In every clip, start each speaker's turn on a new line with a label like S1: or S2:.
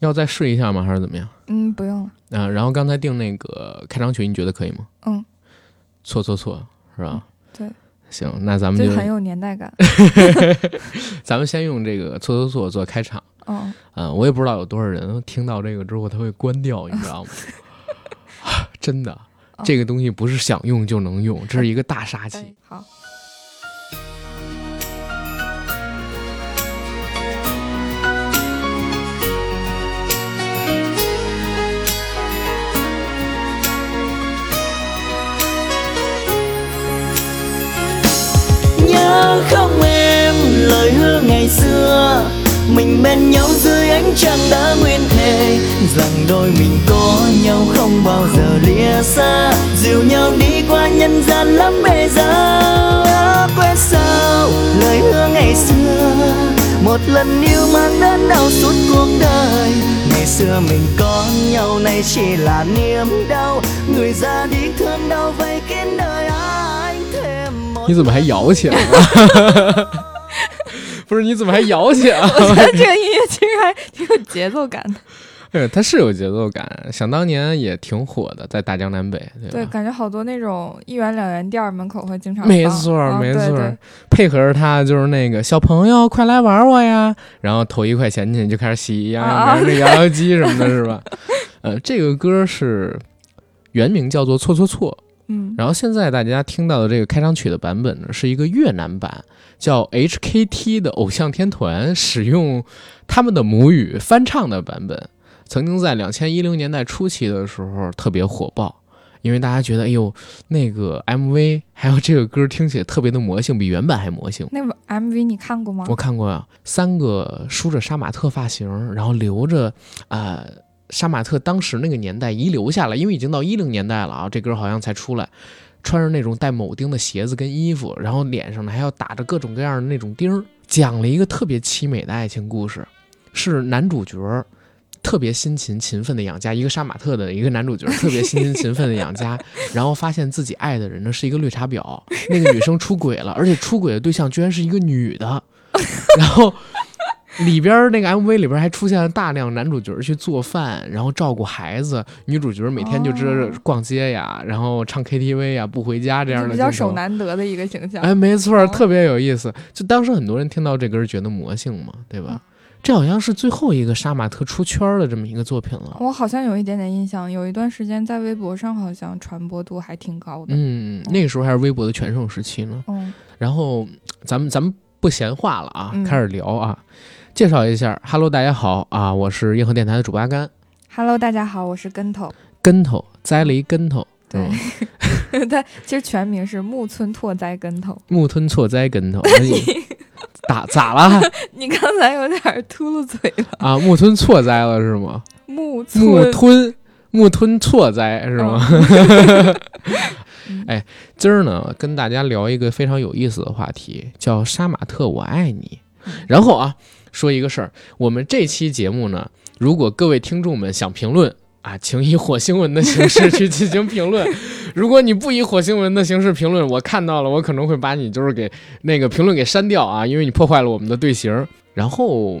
S1: 要再试一下吗？还是怎么样？
S2: 嗯，不用了。
S1: 啊，然后刚才定那个开场曲，你觉得可以吗？
S2: 嗯，
S1: 错错错，是吧？
S2: 对，
S1: 行，那咱们就
S2: 很有年代感。
S1: 咱们先用这个错错错做开场。
S2: 嗯，
S1: 嗯，我也不知道有多少人听到这个之后他会关掉，你知道吗？真的，这个东西不是想用就能用，这是一个大杀器。
S2: 好。
S3: ngày xưa mình bên nhau dưới ánh trăng đã nguyên thề rằng đôi mình có nhau không bao giờ lìa xa dìu nhau đi qua nhân gian lắm bề giá quên sao lời hứa ngày xưa một lần yêu mang đến đau suốt cuộc đời ngày xưa mình có nhau nay chỉ là niềm đau người ra đi thương đau vây kín đời anh thêm
S1: 你怎么还摇起来了？ 不是，你怎么还摇起来了？
S2: 我觉得这个音乐其实还挺有节奏感的。
S1: 对，它是有节奏感，想当年也挺火的，在大江南北。
S2: 对，感觉好多那种一元两元店门口会经常
S1: 没错，没错，配合着它就是那个小朋友快来玩我呀，然后投一块钱进去就开始洗呀，玩那摇摇机什么的，是吧？呃，这个歌是原名叫做错错错。
S2: 嗯，
S1: 然后现在大家听到的这个开场曲的版本呢，是一个越南版，叫 HKT 的偶像天团使用他们的母语翻唱的版本。曾经在两千一零年代初期的时候特别火爆，因为大家觉得，哎呦，那个 MV 还有这个歌听起来特别的魔性，比原版还魔性。
S2: 那个 MV 你看过吗？
S1: 我看过呀，三个梳着杀马特发型，然后留着啊。杀马特当时那个年代遗留下来，因为已经到一零年代了啊，这歌好像才出来，穿着那种带铆钉的鞋子跟衣服，然后脸上呢还要打着各种各样的那种钉儿，讲了一个特别凄美的爱情故事，是男主角特别辛勤勤奋的养家，一个杀马特的一个男主角特别辛勤勤奋的养家，然后发现自己爱的人呢是一个绿茶婊，那个女生出轨了，而且出轨的对象居然是一个女的，然后。里边那个 MV 里边还出现了大量男主角去做饭，然后照顾孩子，女主角每天就知道逛街呀，然后唱 KTV 呀，不回家这样的，
S2: 比较手难得的一个形象。
S1: 哎，没错，特别有意思。就当时很多人听到这歌觉得魔性嘛，对吧？这好像是最后一个杀马特出圈的这么一个作品了。
S2: 我好像有一点点印象，有一段时间在微博上好像传播度还挺高的。
S1: 嗯，那个时候还是微博的全盛时期呢。
S2: 嗯，
S1: 然后咱们咱们不闲话了啊，开始聊啊。介绍一下，Hello，大家好啊，我是硬核电台的主播阿甘。
S2: Hello，大家好，我是跟头。
S1: 跟头栽了一跟头，
S2: 对，他其实全名是木村拓哉跟头。
S1: 木村拓哉跟头，打咋了？
S2: 你刚才有点秃噜嘴了
S1: 啊？木村拓哉了是吗？
S2: 木
S1: 木吞木吞拓哉是吗？哎，今儿呢，跟大家聊一个非常有意思的话题，叫杀马特我爱你。然后啊。说一个事儿，我们这期节目呢，如果各位听众们想评论啊，请以火星文的形式去进行评论。如果你不以火星文的形式评论，我看到了，我可能会把你就是给那个评论给删掉啊，因为你破坏了我们的队形。然后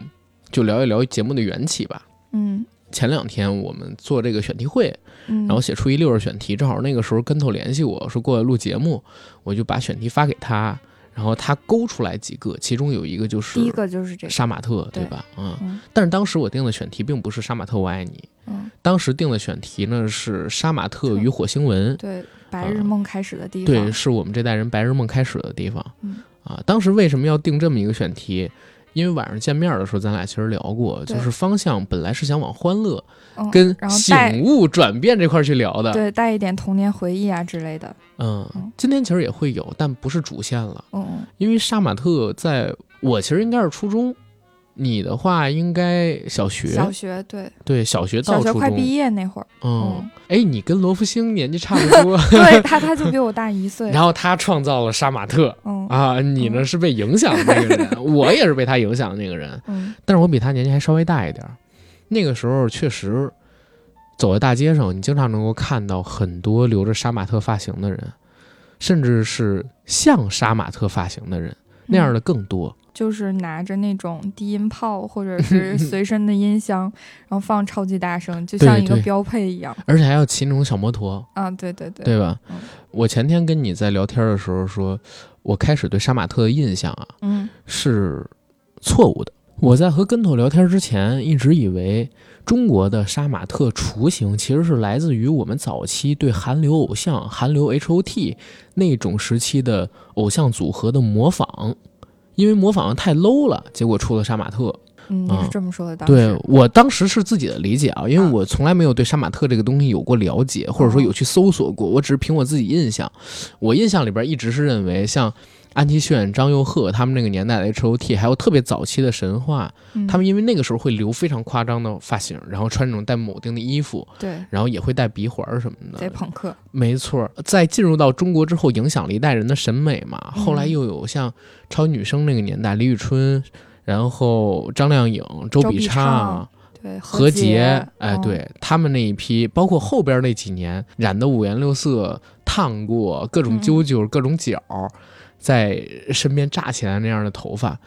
S1: 就聊一聊节目的缘起吧。
S2: 嗯，
S1: 前两天我们做这个选题会，然后写出一溜儿选题，正好那个时候跟头联系我说过来录节目，我就把选题发给他。然后他勾出来几个，其中有一个就是
S2: 第一个就是这
S1: 杀马特，对吧？嗯。但是当时我定的选题并不是杀马特我爱你，
S2: 嗯。
S1: 当时定的选题呢是杀马特与火星文，
S2: 对，白日梦开始的地方，
S1: 对，是我们这代人白日梦开始的地方。嗯。啊，当时为什么要定这么一个选题？因为晚上见面的时候，咱俩其实聊过，就是方向本来是想往欢乐、跟醒悟、转变这块去聊的，
S2: 对，带一点童年回忆啊之类的。
S1: 嗯，今天其实也会有，但不是主线了。
S2: 嗯，
S1: 因为杀马特在我其实应该是初中。你的话应该小学，
S2: 小学对。
S1: 对，小学到
S2: 小学快毕业那会儿，
S1: 嗯，哎，你跟罗福星年纪差不多，
S2: 对他他就比我大一岁，
S1: 然后他创造了杀马特，
S2: 嗯。
S1: 啊，你呢是被影响的那个人，我也是被他影响的那个人，
S2: 嗯，
S1: 但是我比他年纪还稍微大一点，那个时候确实走在大街上，你经常能够看到很多留着杀马特发型的人，甚至是像杀马特发型的人那样的更多。
S2: 就是拿着那种低音炮或者是 随身的音箱，然后放超级大声，就像一个标配一样。
S1: 而且还要骑那种小摩托，
S2: 啊，对对对，
S1: 对吧？
S2: 嗯
S1: 我前天跟你在聊天的时候说，我开始对杀马特的印象啊
S2: 嗯
S1: 是错误的。我在和跟头聊天之前，一直以为中国的杀马特雏形其实是来自于我们早期对韩流偶像、韩流 H.O.T 那种时期的偶像组合的模仿，因为模仿的太 low 了，结果出了杀马特。
S2: 嗯，你
S1: 啊
S2: 是这么说的，当
S1: 对我当时是自己的理解啊，因为
S2: 啊
S1: 我从来没有对杀马特这个东西有过了解，或者说有去搜索过，我只是凭我自己印象。我印象里边一直是认为像安七炫、张佑赫他们那个年代的 H.O.T，还有特别早期的神话，
S2: 嗯
S1: 他们因为那个时候会留非常夸张的发型，然后穿那种带铆钉的衣服，
S2: 对
S1: 然后也会戴鼻环什么的
S2: 贼。朋克，
S1: 没错，在进入到中国之后，影响了一代人的审美嘛。
S2: 嗯
S1: 后来又有像超女生那个年代，李宇春，然后张靓颖、周
S2: 周笔
S1: 笔畅
S2: 畅。对
S1: 何
S2: 洁
S1: 洁，哎，
S2: 嗯
S1: 对他们那一批，包括后边那几年染的五颜六色、烫过各种
S2: 嗯
S1: 揪揪、各种角，在身边炸起来那样的头发，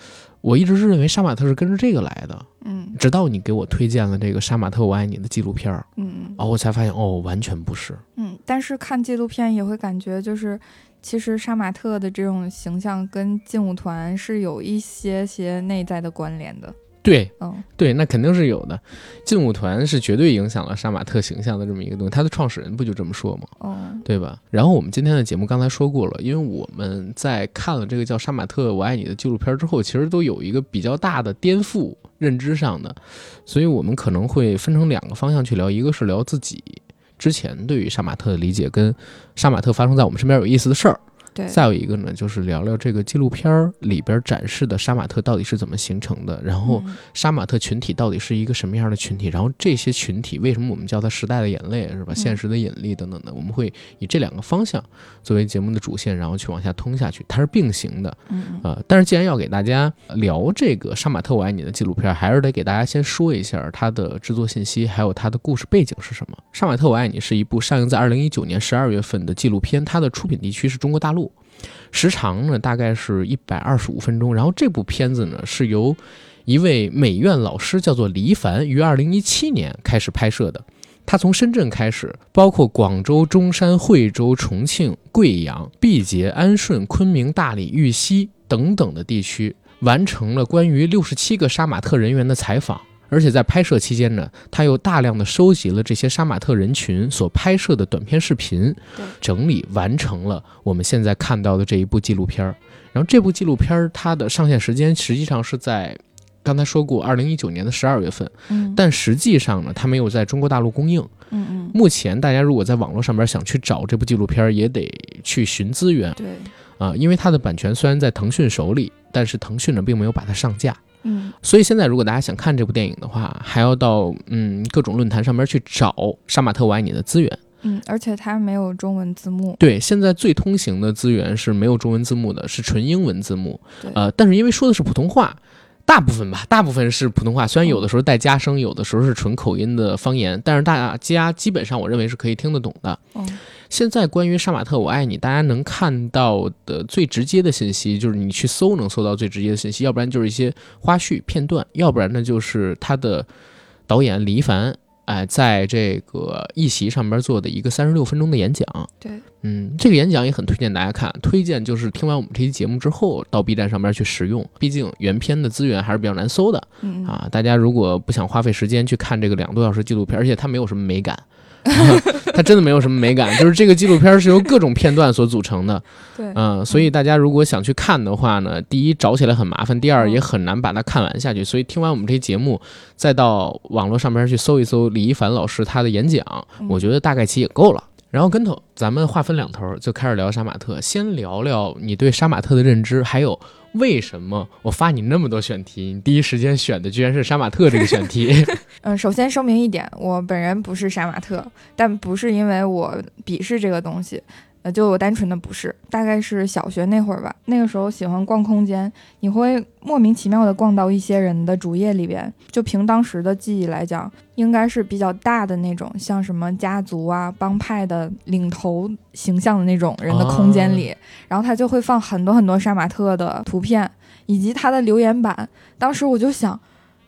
S1: 我一直是认为杀马特是跟着这个来的。
S2: 嗯
S1: 直到你给我推荐了这个《杀马特我爱你》的纪录片儿，
S2: 嗯
S1: 哦，我才发现哦，完全不是。
S2: 嗯，但是看纪录片也会感觉就是。其实杀马特的这种形象跟劲舞团是有一些些内在的关联的，
S1: 对
S2: 嗯
S1: 对，那肯定是有的。劲舞团是绝对影响了杀马特形象的这么一个东西，他的创始人不就这么说吗？
S2: 嗯
S1: 对吧？然后我们今天的节目刚才说过了，因为我们在看了这个叫《杀马特我爱你》的纪录片之后，其实都有一个比较大的颠覆认知上的，所以我们可能会分成两个方向去聊，一个是聊自己之前对于杀马特的理解，跟杀马特发生在我们身边有意思的事儿。
S2: 对，
S1: 再有一个呢，就是聊聊这个纪录片儿里边展示的杀马特到底是怎么形成的，然后
S2: 嗯
S1: 杀马特群体到底是一个什么样的群体？然后这些群体为什么我们叫它时代的眼泪，是吧？
S2: 嗯
S1: 现实的引力等等的，我们会以这两个方向作为节目的主线，然后去往下通下去，它是并行的啊、但是既然要给大家聊这个《杀马特我爱你》的纪录片，还是得给大家先说一下它的制作信息，还有它的故事背景是什么。《杀马特我爱你》是一部上映在二零一九年十二月份的纪录片，它的出品地区是中国大陆。时长呢大概是一百二十五分钟。然后这部片子呢是由一位美院老师叫做黎凡于二零一七年开始拍摄的。他从深圳开始，包括广州、中山、惠州、重庆、贵阳、毕节、安顺、昆明、大理、玉溪等等的地区，完成了关于六十七个杀马特人员的采访。而且在拍摄期间呢，他又大量的收集了这些杀马特人群所拍摄的短片视频，整理完成了我们现在看到的这一部纪录片儿。然后这部纪录片儿它的上线时间实际上是在刚才说过，二零一九年的十二月份，
S2: 嗯
S1: 但实际上呢，它没有在中国大陆公映。
S2: 嗯嗯，
S1: 目前大家如果在网络上边想去找这部纪录片儿，也得去寻资源
S2: 对，
S1: 啊，因为它的版权虽然在腾讯手里，但是腾讯呢并没有把它上架。
S2: 嗯
S1: 所以现在如果大家想看这部电影的话，还要到嗯各种论坛上面去找《杀马特我爱你》的资源。
S2: 嗯，而且它没有中文字幕，
S1: 对，现在最通行的资源是没有中文字幕的，是纯英文字幕。呃，但是因为说的是普通话，大部分吧，大部分是普通话，虽然有的时候带加声，有的时候是纯口音的方言，但是大家基本上我认为是可以听得懂的。
S2: 嗯
S1: 现在关于《杀马特我爱你》，大家能看到的最直接的信息，就是你去搜能搜到最直接的信息，要不然就是一些花絮片段，要不然呢就是他的导演李一凡，哎、在这个议席上边做的一个三十六分钟的演讲。
S2: 对，
S1: 嗯，这个演讲也很推荐大家看，推荐就是听完我们这期节目之后，到 B 站上边去使用，毕竟原片的资源还是比较难搜的
S2: 嗯
S1: 啊。大家如果不想花费时间去看这个两个多小时纪录片，而且它没有什么美感。它真的没有什么美感，就是这个纪录片是由各种片段所组成的，
S2: 对，
S1: 嗯，所以大家如果想去看的话呢，第一找起来很麻烦，第二也很难把它看完下去。所以听完我们这期节目，再到网络上边去搜一搜李一凡老师他的演讲，
S2: 嗯
S1: 我觉得大概其也够了。然后跟头，咱们划分两头，就开始聊杀马特。先聊聊你对杀马特的认知，还有为什么我发你那么多选题，你第一时间选的居然是杀马特这个选题。
S2: 嗯，首先声明一点，我本人不是杀马特，但不是因为我鄙视这个东西，呃，就我单纯的不是，大概是小学那会儿吧。那个时候喜欢逛空间，你会莫名其妙的逛到一些人的主页里边。就凭当时的记忆来讲，应该是比较大的那种，像什么家族啊、帮派的领头形象的那种人的空间里，然后他就会放很多很多杀马特的图片以及他的留言板。当时我就想，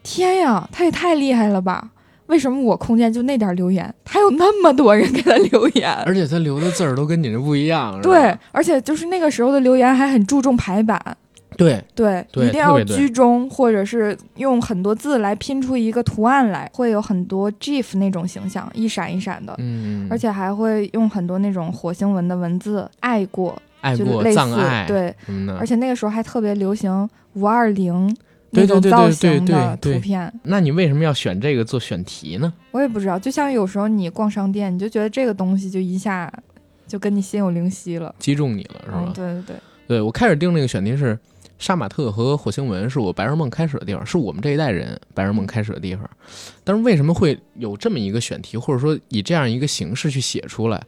S2: 天呀，他也太厉害了吧！为什么我空间就那点留言，他有那么多人给他留言？
S1: 而且他留的字儿都跟你这不一样。
S2: 对，而且就是那个时候的留言还很注重排版。
S1: 对
S2: 对，一定要居中，或者是用很多字来拼出一个图案来，会有很多 GIF 那种形象，一闪一闪的。
S1: 嗯，
S2: 而且还会用很多那种火星文的文字，爱过，
S1: 爱
S2: 过，
S1: 葬爱，
S2: 对，而且那个时候还特别流行五二零。
S1: 那种
S2: 造型的图片，
S1: 那你为什么要选这个做选题呢？
S2: 我也不知道，就像有时候你逛商店，你就觉得这个东西就一下就跟你心有灵犀了，
S1: 击中你了，是吧？
S2: 对对对，
S1: 对我开始定那个选题是杀马特和火星文，是我白日梦开始的地方，是我们这一代人白日梦开始的地方。但是为什么会有这么一个选题，或者说以这样一个形式去写出来，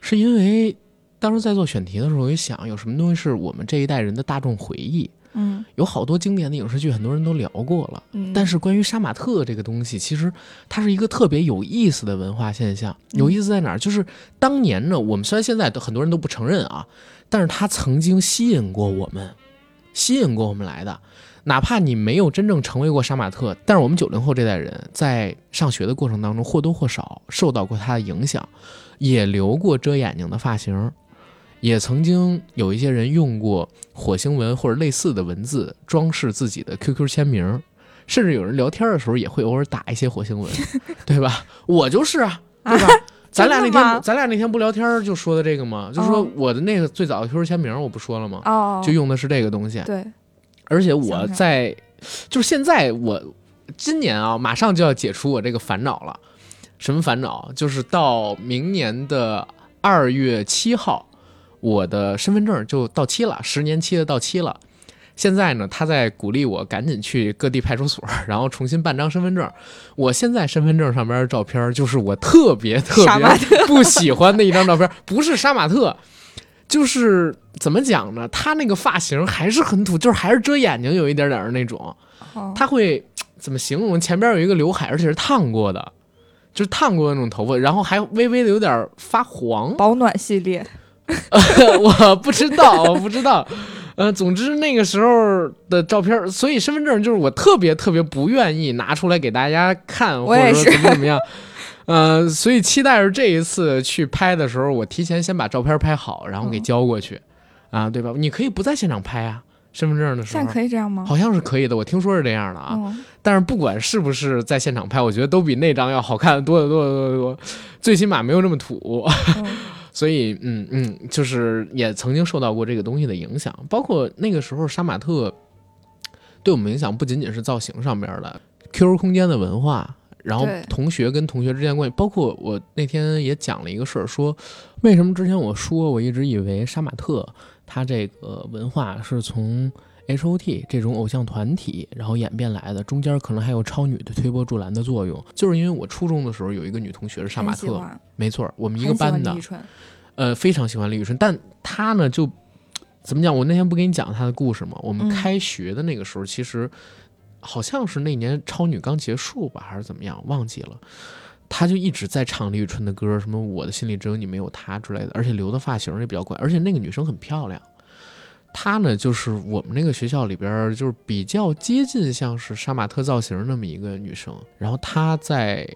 S1: 是因为当时在做选题的时候，我就想有什么东西是我们这一代人的大众回忆。
S2: 嗯，
S1: 有好多经典的影视剧，很多人都聊过了。
S2: 嗯，
S1: 但是关于杀马特这个东西，其实它是一个特别有意思的文化现象。有意思在哪儿？就是当年呢，我们虽然现在都很多人都不承认啊，但是它曾经吸引过我们，吸引过我们来的。哪怕你没有真正成为过杀马特，但是我们九零后这代人在上学的过程当中或多或少受到过他的影响，也留过遮眼睛的发型。也曾经有一些人用过火星文或者类似的文字装饰自己的 QQ 签名，甚至有人聊天的时候也会偶尔打一些火星文，对吧？我就是啊，对吧？咱俩那天咱俩那天不聊天就说的这个吗？就是说我的那个最早的 QQ 签名我不说了吗？
S2: 哦，
S1: 就用的是这个东西。
S2: 对，
S1: 而且我在就是现在我今年啊，马上就要解除我这个烦恼了。什么烦恼？就是到明年的二月七号。我的身份证就到期了，十年期的到期了。现在呢，他在鼓励我赶紧去各地派出所，然后重新办张身份证。我现在身份证上边的照片就是我特别特别 不喜欢的一张照片，不是杀马特，就是怎么讲呢？他那个发型还是很土，就是还是遮眼睛有一点点的那种。他会怎么形容？前边有一个刘海，而且是烫过的，就是烫过的那种头发，然后还微微的有点发黄。
S2: 保暖系列。
S1: 我不知道，我不知道，呃，总之那个时候的照片，所以身份证就是我特别特别不愿意拿出来给大家看，或者说怎么怎么样，呃，所以期待着这一次去拍的时候，我提前先把照片拍好，然后给交过去，啊，对吧？你可以不在现场拍啊，身份证的时候，
S2: 现在可以这样吗？
S1: 好像是可以的，我听说是这样的啊。但是不管是不是在现场拍，我觉得都比那张要好看多得多得多得多，最起码没有那么土。所以，嗯嗯，就是也曾经受到过这个东西的影响，包括那个时候杀马特对我们影响不仅仅是造型上面的，QQ 空间的文化，然后同学跟同学之间关系，包括我那天也讲了一个事儿，说为什么之前我说我一直以为杀马特它这个文化是从。H O T 这种偶像团体，然后演变来的，中间可能还有超女的推波助澜的作用。就是因为我初中的时候有一个女同学是杀马特，没错，我们一个班的，呃，非常喜欢李宇春。但她呢，就怎么讲？我那天不给你讲她的故事吗？我们开学的那个时候，其实好像是那年超女刚结束吧，还是怎么样？忘记了。她就一直在唱李宇春的歌，什么我的心里只有你没有他之类的，而且留的发型也比较怪，而且那个女生很漂亮。她呢，就是我们那个学校里边，就是比较接近像是杀马特造型那么一个女生。然后她在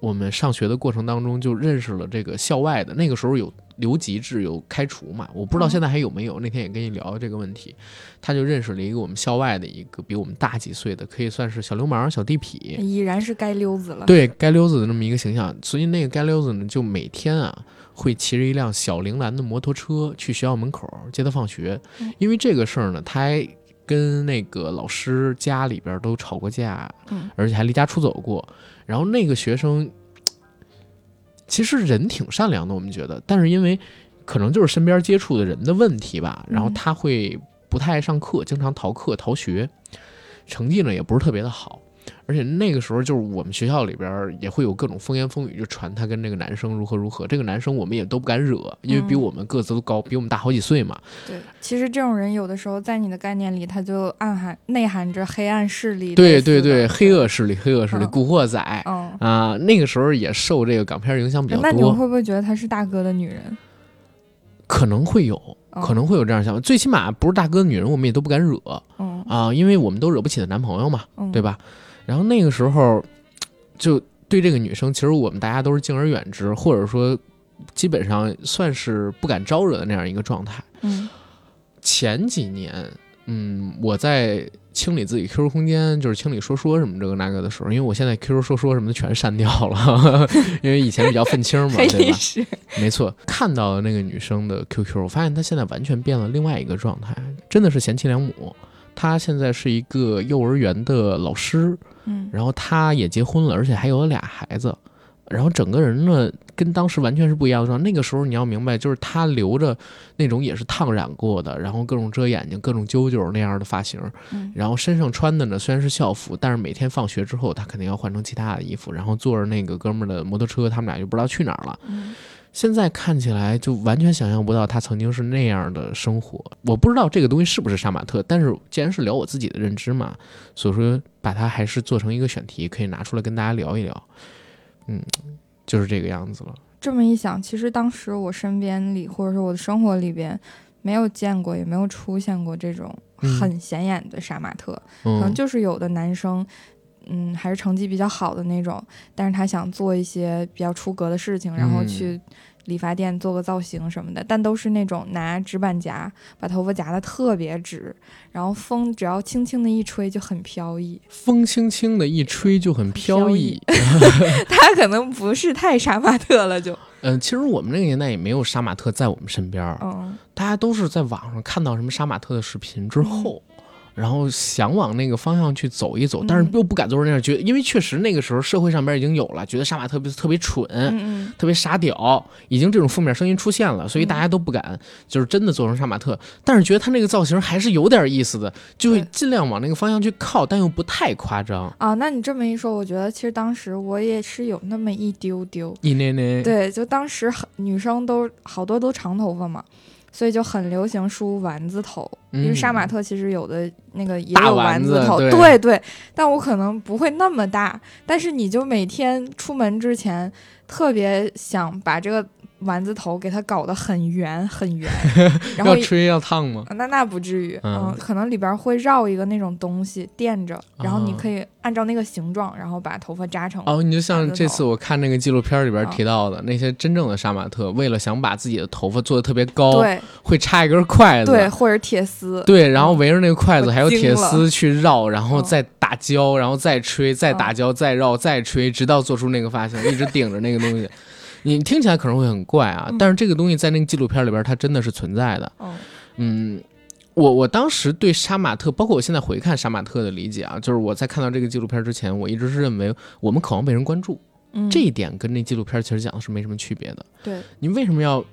S1: 我们上学的过程当中，就认识了这个校外的。那个时候有留级制，有开除嘛？我不知道现在还有没有。那天也跟你聊这个问题，她就认识了一个我们校外的一个比我们大几岁的，可以算是小流氓、小地痞，
S2: 已然是街溜子了。
S1: 对，街溜子的那么一个形象。所以那个街溜子呢，就每天啊。会骑着一辆小铃兰的摩托车去学校门口接他放学，因为这个事儿呢，他还跟那个老师家里边都吵过架，而且还离家出走过。然后那个学生 其实人挺善良的，我们觉得，但是因为可能就是身边接触的人的问题吧，然后他会不太爱上课，经常逃课逃学，成绩呢也不是特别的好。而且那个时候就是我们学校里边也会有各种风言风语，就传他跟那个男生如何如何。这个男生我们也都不敢惹，因为比
S2: 嗯
S1: 我们个子都高，比我们大好几岁嘛。
S2: 对，其实这种人有的时候在你的概念里，他就暗含内含着黑暗势力。
S1: 对对对，黑恶势力，黑恶势力，
S2: 嗯
S1: 古惑仔
S2: 嗯。
S1: 啊、那个时候也受这个港片影响比较多
S2: 那你们，会不会觉得她是大哥的女人？
S1: 可能会有，
S2: 嗯
S1: 可能会有这样想法。最起码不是大哥的女人，我们也都不敢惹
S2: 嗯
S1: 啊，因为我们都惹不起的男朋友嘛。
S2: 嗯，
S1: 对？吧？然后那个时候，就对这个女生，其实我们大家都是敬而远之，或者说基本上算是不敢招惹的那样一个状态。
S2: 嗯
S1: 前几年，嗯，我在清理自己 QQ 空间，就是清理说说什么这个那个的时候，因为我现在 QQ 说说什么的全删掉了，因为以前比较愤青嘛，对吧？没错，看到那个女生的 QQ，我发现她现在完全变了另外一个状态，真的是贤妻良母。她现在是一个幼儿园的老师，
S2: 嗯
S1: 然后她也结婚了，而且还有了俩孩子，然后整个人呢跟当时完全是不一样的状态。那个时候你要明白，就是她留着那种也是烫染过的，然后各种遮眼睛、各种揪揪那样的发型，
S2: 嗯
S1: 然后身上穿的呢虽然是校服，但是每天放学之后她肯定要换成其他的衣服，然后坐着那个哥们儿的摩托车，他们俩就不知道去哪儿了。
S2: 嗯
S1: 现在看起来就完全想象不到他曾经是那样的生活。我不知道这个东西是不是杀马特，但是既然是聊我自己的认知嘛，所以说把它还是做成一个选题，可以拿出来跟大家聊一聊。嗯，就是这个样子了。
S2: 这么一想，其实当时我身边里或者说我的生活里边，没有见过，也没有出现过这种
S1: 嗯
S2: 很显眼的杀马特，可能
S1: 嗯，
S2: 就是有的男生。嗯，还是成绩比较好的那种，但是他想做一些比较出格的事情，然后
S1: 嗯
S2: 去理发店做个造型什么的，但都是那种拿直板夹把头发夹得特别直，然后风只要轻轻的一吹就很飘逸。
S1: 风轻轻的一吹就很飘逸
S2: 飘。他可能不是太杀马特了就，
S1: 嗯、其实我们那个年代也没有杀马特在我们身边儿，
S2: 嗯
S1: 大家都是在网上看到什么杀马特的视频之后，然后想往那个方向去走一走，但是
S2: 嗯
S1: 又不敢做成那样，觉得因为确实那个时候社会上边已经有了，觉得杀马特别特别蠢，
S2: 嗯嗯。
S1: 特别傻屌，已经这种负面声音出现了，所以
S2: 嗯
S1: 大家都不敢就是真的做成杀马特，但是觉得他那个造型还是有点意思的，就会尽量往那个方向去靠，但又不太夸张。
S2: 啊，那你这么一说，我觉得其实当时我也是有那么一丢丢，
S1: 一捏捏，
S2: 对，就当时很女生都好多都长头发嘛，所以就很流行梳丸子头，因为杀马
S1: 嗯
S2: 特其实有的那个也
S1: 大
S2: 有
S1: 丸子
S2: 丸头，
S1: 对。
S2: 对对，但我可能不会那么大，但是你就每天出门之前特别想把这个丸子头给它搞得很圆很圆，然后
S1: 要吹要烫吗？
S2: 那那不至于，
S1: 嗯。
S2: 可能里边会绕一个那种东西垫着，然后你
S1: 啊
S2: 可以按照那个形状，然后把头发扎成。
S1: 哦，你就像这次我看那个纪录片里边
S2: 啊
S1: 提到的，那些真正的杀马特，为了想把自己的头发做的特别高，
S2: 对。
S1: 会插一根筷子，
S2: 对，或者铁丝。
S1: 对，然后围着那个筷子
S2: 我
S1: 还有铁丝去绕，然后
S2: 嗯
S1: 再打胶，然后再吹，再打
S2: 嗯
S1: 胶，再绕，再吹，直到做出那个发型，一直顶着那个东西。你听起来可能会很怪啊，
S2: 嗯。
S1: 但是这个东西在那个纪录片里边，它真的是存在的。
S2: 嗯
S1: 嗯，我我当时对杀马特，包括我现在回看杀马特的理解啊，就是我在看到这个纪录片之前，我一直是认为我们渴望被人关注，
S2: 嗯，
S1: 这一点跟那纪录片其实讲的是没什么区别的。
S2: 对，
S1: 你为什么要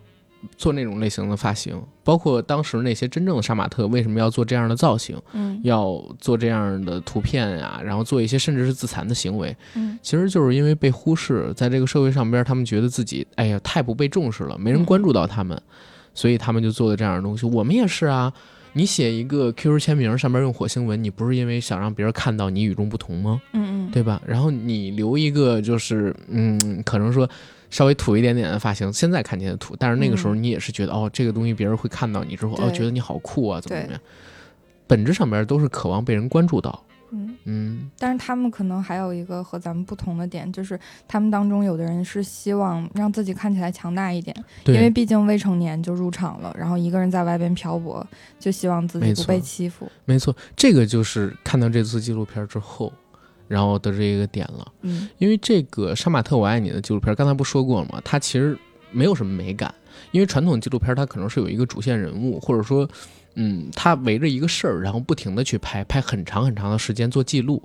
S1: 做那种类型的发型？包括当时那些真正的杀马特为什么要做这样的造型，
S2: 嗯
S1: 要做这样的图片呀、然后做一些甚至是自残的行为，
S2: 嗯
S1: 其实就是因为被忽视，在这个社会上边，他们觉得自己哎呀太不被重视了，没人
S2: 嗯
S1: 关注到他们，所以他们就做的这样的东西。我们也是啊。你写一个 QQ 签名，上面用火星文，你不是因为想让别人看到你与众不同吗？
S2: 嗯嗯，
S1: 对吧？然后你留一个就是嗯，可能说稍微土一点点的发型，现在看起来土，但是那个时候
S2: 嗯
S1: 你也是觉得、哦，这个东西别人会看到你之后，哦，觉得你好酷啊，怎么怎么样？本质上边都是渴望被人关注到。
S2: 嗯，
S1: 嗯，
S2: 但是他们可能还有一个和咱们不同的点，就是他们当中有的人是希望让自己看起来强大一点，因为，毕竟未成年就入场了，然后一个人在外边漂泊，就希望自己不被欺负。
S1: 没错，这个就是看到这次纪录片之后，然后得知一个点了。
S2: 嗯
S1: 因为这个《杀马特我爱你》的纪录片，刚才不说过了吗？它其实没有什么美感，因为传统纪录片它可能是有一个主线人物，或者说，嗯，它围着一个事儿，然后不停的去拍，拍很长很长的时间做记录。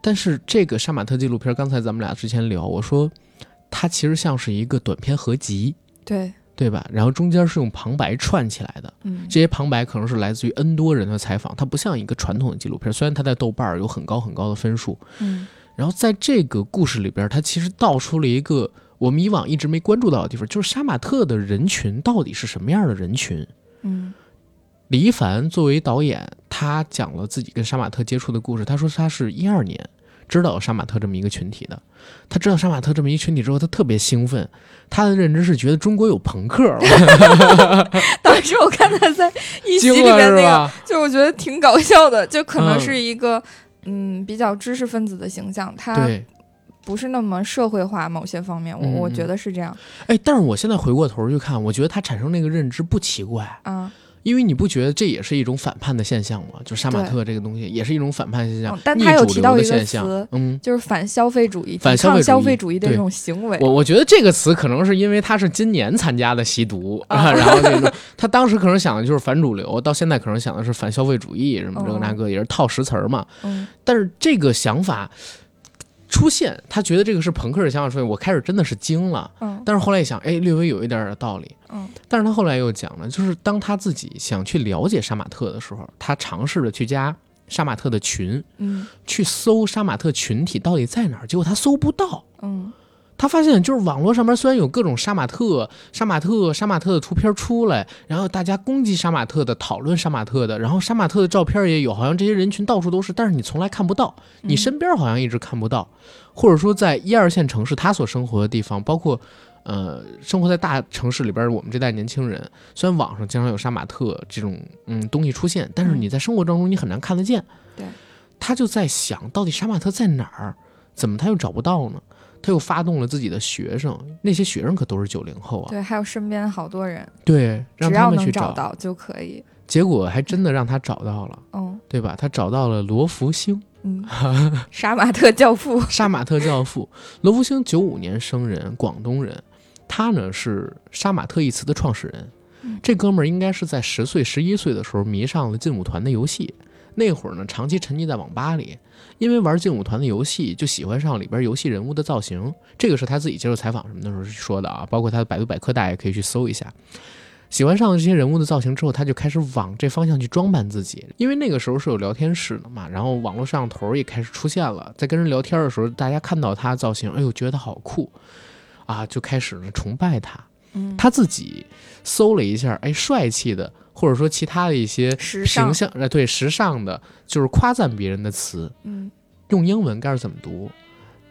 S1: 但是这个杀马特纪录片，刚才咱们俩之前聊，我说它其实像是一个短片合集，
S2: 对，
S1: 对吧？然后中间是用旁白串起来的，
S2: 嗯
S1: 这些旁白可能是来自于 N 多人的采访，它不像一个传统的纪录片，虽然它在豆瓣有很高很高的分数，
S2: 嗯
S1: 然后在这个故事里边，它其实道出了一个我们以往一直没关注到的地方，就是杀马特的人群到底是什么样的人群。
S2: 嗯
S1: 李一凡作为导演，他讲了自己跟杀马特接触的故事。他说他是一二年知道有杀马特这么一个群体的。他知道杀马特这么一群体之后，他特别兴奋。他的认知是觉得中国有朋克了，
S2: 当时我看他在一席
S1: 惊了
S2: 里面那个，就我觉得挺搞笑的，就可能
S1: 嗯。
S2: 是一个嗯比较知识分子的形象，他，不是那么社会化某些方面，我
S1: 嗯
S2: 我觉得是这样。
S1: 哎，但是我现在回过头去看，我觉得他产生那个认知不奇怪，
S2: 啊。
S1: 因为你不觉得这也是一种反叛的现象吗？就杀马特这个东西也是一种反叛现象，
S2: 嗯但他有提到一个
S1: 的现象
S2: 词。
S1: 嗯，
S2: 就是反消费主义、
S1: 反消费主义
S2: 的
S1: 对
S2: 这种行为。
S1: 我我觉得这个词可能是因为他是今年参加的吸毒，
S2: 啊
S1: 然后那种他当时可能想的就是反主流，到现在可能想的是反消费主义什么这个那个，也是套实词儿嘛。
S2: 嗯
S1: 但是这个想法出现，他觉得这个是朋克的想法出现，我开始真的是惊了。
S2: 嗯
S1: 但是后来一想，哎，略微有一点点道理。
S2: 嗯
S1: 但是他后来又讲了，就是当他自己想去了解杀马特的时候，他尝试着去加杀马特的群，
S2: 嗯
S1: 去搜杀马特群体到底在哪儿，结果他搜不到。
S2: 嗯
S1: 他发现，就是网络上面虽然有各种杀马特、杀马特、杀马特的图片出来，然后大家攻击杀马特的、讨论杀马特的，然后杀马特的照片也有，好像这些人群到处都是，但是你从来看不到，你身边好像一直看不到，或者说在一二线城市他所生活的地方，包括呃生活在大城市里边，我们这代年轻人，虽然网上经常有杀马特这种嗯东西出现，但是你在生活当中你很难看得见。
S2: 对，
S1: 他就在想到底杀马特在哪儿，怎么他又找不到呢？他又发动了自己的学生，那些学生可都是九零后啊，
S2: 对，还有身边好多人，
S1: 对，让他们去
S2: 找到就可以。
S1: 结果还真的让他找到了，
S2: 嗯
S1: 对吧？他找到了罗福星，
S2: 嗯，杀马特教父。
S1: 杀马特教父。罗福星九五年生人，广东人，他呢是杀马特一词的创始人。
S2: 嗯
S1: 这哥们儿应该是在十岁、十一岁的时候迷上了劲舞团的游戏，那会儿呢长期沉溺在网吧里，因为玩劲舞团的游戏就喜欢上里边游戏人物的造型。这个是他自己接受采访什么的时候说的啊，包括他的百度百科，大家也可以去搜一下。喜欢上了这些人物的造型之后，他就开始往这方向去装扮自己。因为那个时候是有聊天室的嘛，然后网络摄像头也开始出现了，在跟人聊天的时候，大家看到他造型，哎呦，觉得好酷啊，就开始呢崇拜他。他自己搜了一下，哎，帅气的，或者说其他的一些形。象，呃，对，时尚的，就是夸赞别人的词，
S2: 嗯
S1: 用英文该是怎么读？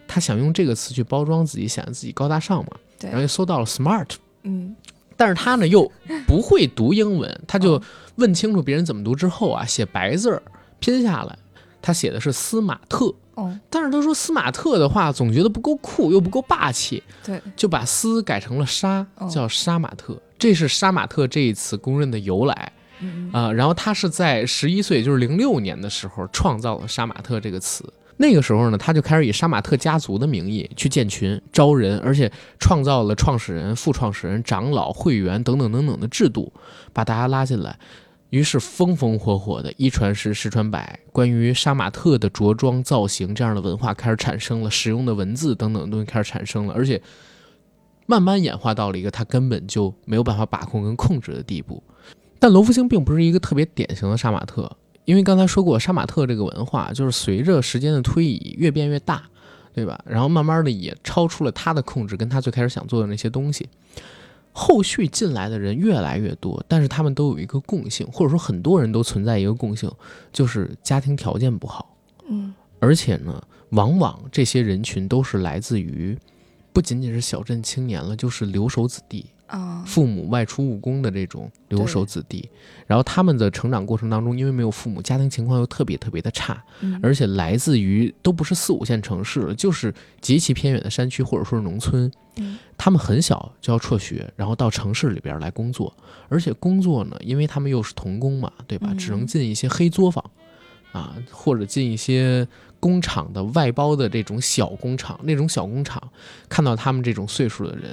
S1: 他想用这个词去包装自己，显得自己高大上嘛。
S2: 对
S1: 然后又搜到了 smart，
S2: 嗯
S1: 但是他呢又不会读英文，他就问清楚别人怎么读之后啊，写白字儿拼下来，他写的是司马特。
S2: 哦，
S1: 但是他说司马特的话，总觉得不够酷，又不够霸气，
S2: 对，
S1: 就把斯改成了杀，
S2: 哦
S1: 叫杀马特。这是杀马特这一词公认的由来
S2: 嗯
S1: 啊、然后他是在十一岁，就是零六年的时候创造了杀马特这个词。那个时候呢，他就开始以杀马特家族的名义去建群、招人，而且创造了创始人、副创始人、长老、会员等等等等的制度，把大家拉进来。于是风风火火的一传十，十传百，关于杀马特的着装造型这样的文化开始产生了，使用的文字等等东西开始产生了，而且慢慢演化到了一个他根本就没有办法把控跟控制的地步。但罗福星并不是一个特别典型的杀马特，因为刚才说过，杀马特这个文化就是随着时间的推移越变越大，对吧？然后慢慢的也超出了他的控制，跟他最开始想做的那些东西。后续进来的人越来越多，但是他们都有一个共性，或者说很多人都存在一个共性，就是家庭条件不好，
S2: 嗯
S1: 而且呢，往往这些人群都是来自于不仅仅是小镇青年了，就是留守子弟，
S2: 啊，
S1: 父母外出务工的这种留守子弟，然后他们的成长过程当中，因为没有父母，家庭情况又特别特别的差，
S2: 嗯。
S1: 而且来自于都不是四五线城市了，就是极其偏远的山区或者说是农村，
S2: 嗯。
S1: 他们很小就要辍学，然后到城市里边来工作，而且工作呢，因为他们又是童工嘛，对吧？
S2: 嗯。
S1: 只能进一些黑作坊，啊，或者进一些工厂的外包的这种小工厂，那种小工厂看到他们这种岁数的人，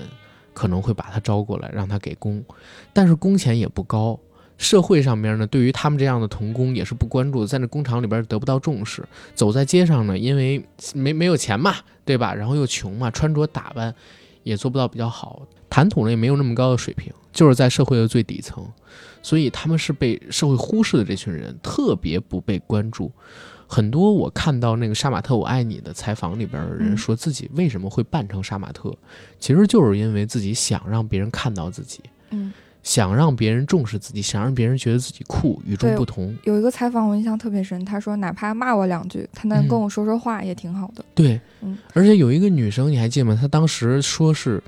S1: 可能会把他招过来让他给工，但是工钱也不高。社会上面呢，对于他们这样的童工也是不关注的，在那工厂里边得不到重视。走在街上呢，因为没没有钱嘛，对吧？然后又穷嘛，穿着打扮也做不到比较好，谈吐呢也没有那么高的水平，就是在社会的最底层，所以他们是被社会忽视的这群人，特别不被关注。很多我看到那个杀马特我爱你的采访里边的人
S2: 嗯
S1: 说自己为什么会扮成杀马特，其实就是因为自己想让别人看到自己，
S2: 嗯，
S1: 想让别人重视自己，想让别人觉得自己酷、与众不同。
S2: 有一个采访我印象特别深，他说哪怕骂我两句，他能
S1: 嗯
S2: 跟我说说话也挺好的。
S1: 对，
S2: 嗯
S1: 而且有一个女生你还记得吗？她当时说是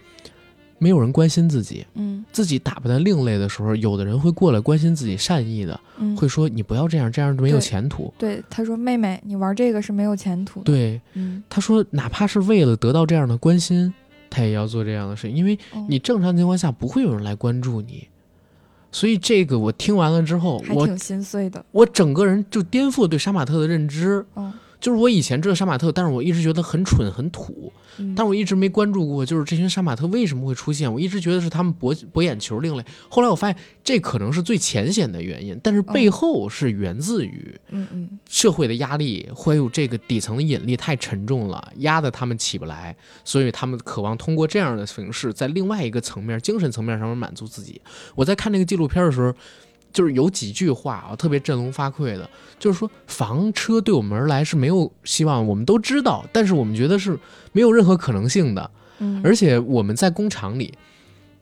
S1: 没有人关心自己，
S2: 嗯
S1: 自己打扮的另类的时候，有的人会过来关心自己，善意的
S2: 嗯，
S1: 会说你不要这样，这样没有前途。
S2: 对他说妹妹，你玩这个是没有前途的。，
S1: 对，
S2: 嗯，
S1: 她说哪怕是为了得到这样的关心，他也要做这样的事，因为
S2: 哦
S1: 你正常情况下不会有人来关注你。所以这个我听完了之后，我
S2: 还挺心碎的。
S1: 我整个人就颠覆对杀马特的认知。
S2: 嗯
S1: 就是我以前知道杀马特，但是我一直觉得很蠢很土，
S2: 嗯，
S1: 但我一直没关注过，就是这群杀马特为什么会出现。我一直觉得是他们博博眼球另类，后来我发现这可能是最浅显的原因，但是背后是源自于社会的压力，还有这个底层的引力太沉重了，压得他们起不来，所以他们渴望通过这样的形式，在另外一个层面、精神层面上面满足自己。我在看那个纪录片的时候。就是有几句话啊，特别振聋发聩的，就是说房车对我们而来是没有希望，我们都知道，但是我们觉得是没有任何可能性的。
S2: 嗯，
S1: 而且我们在工厂里，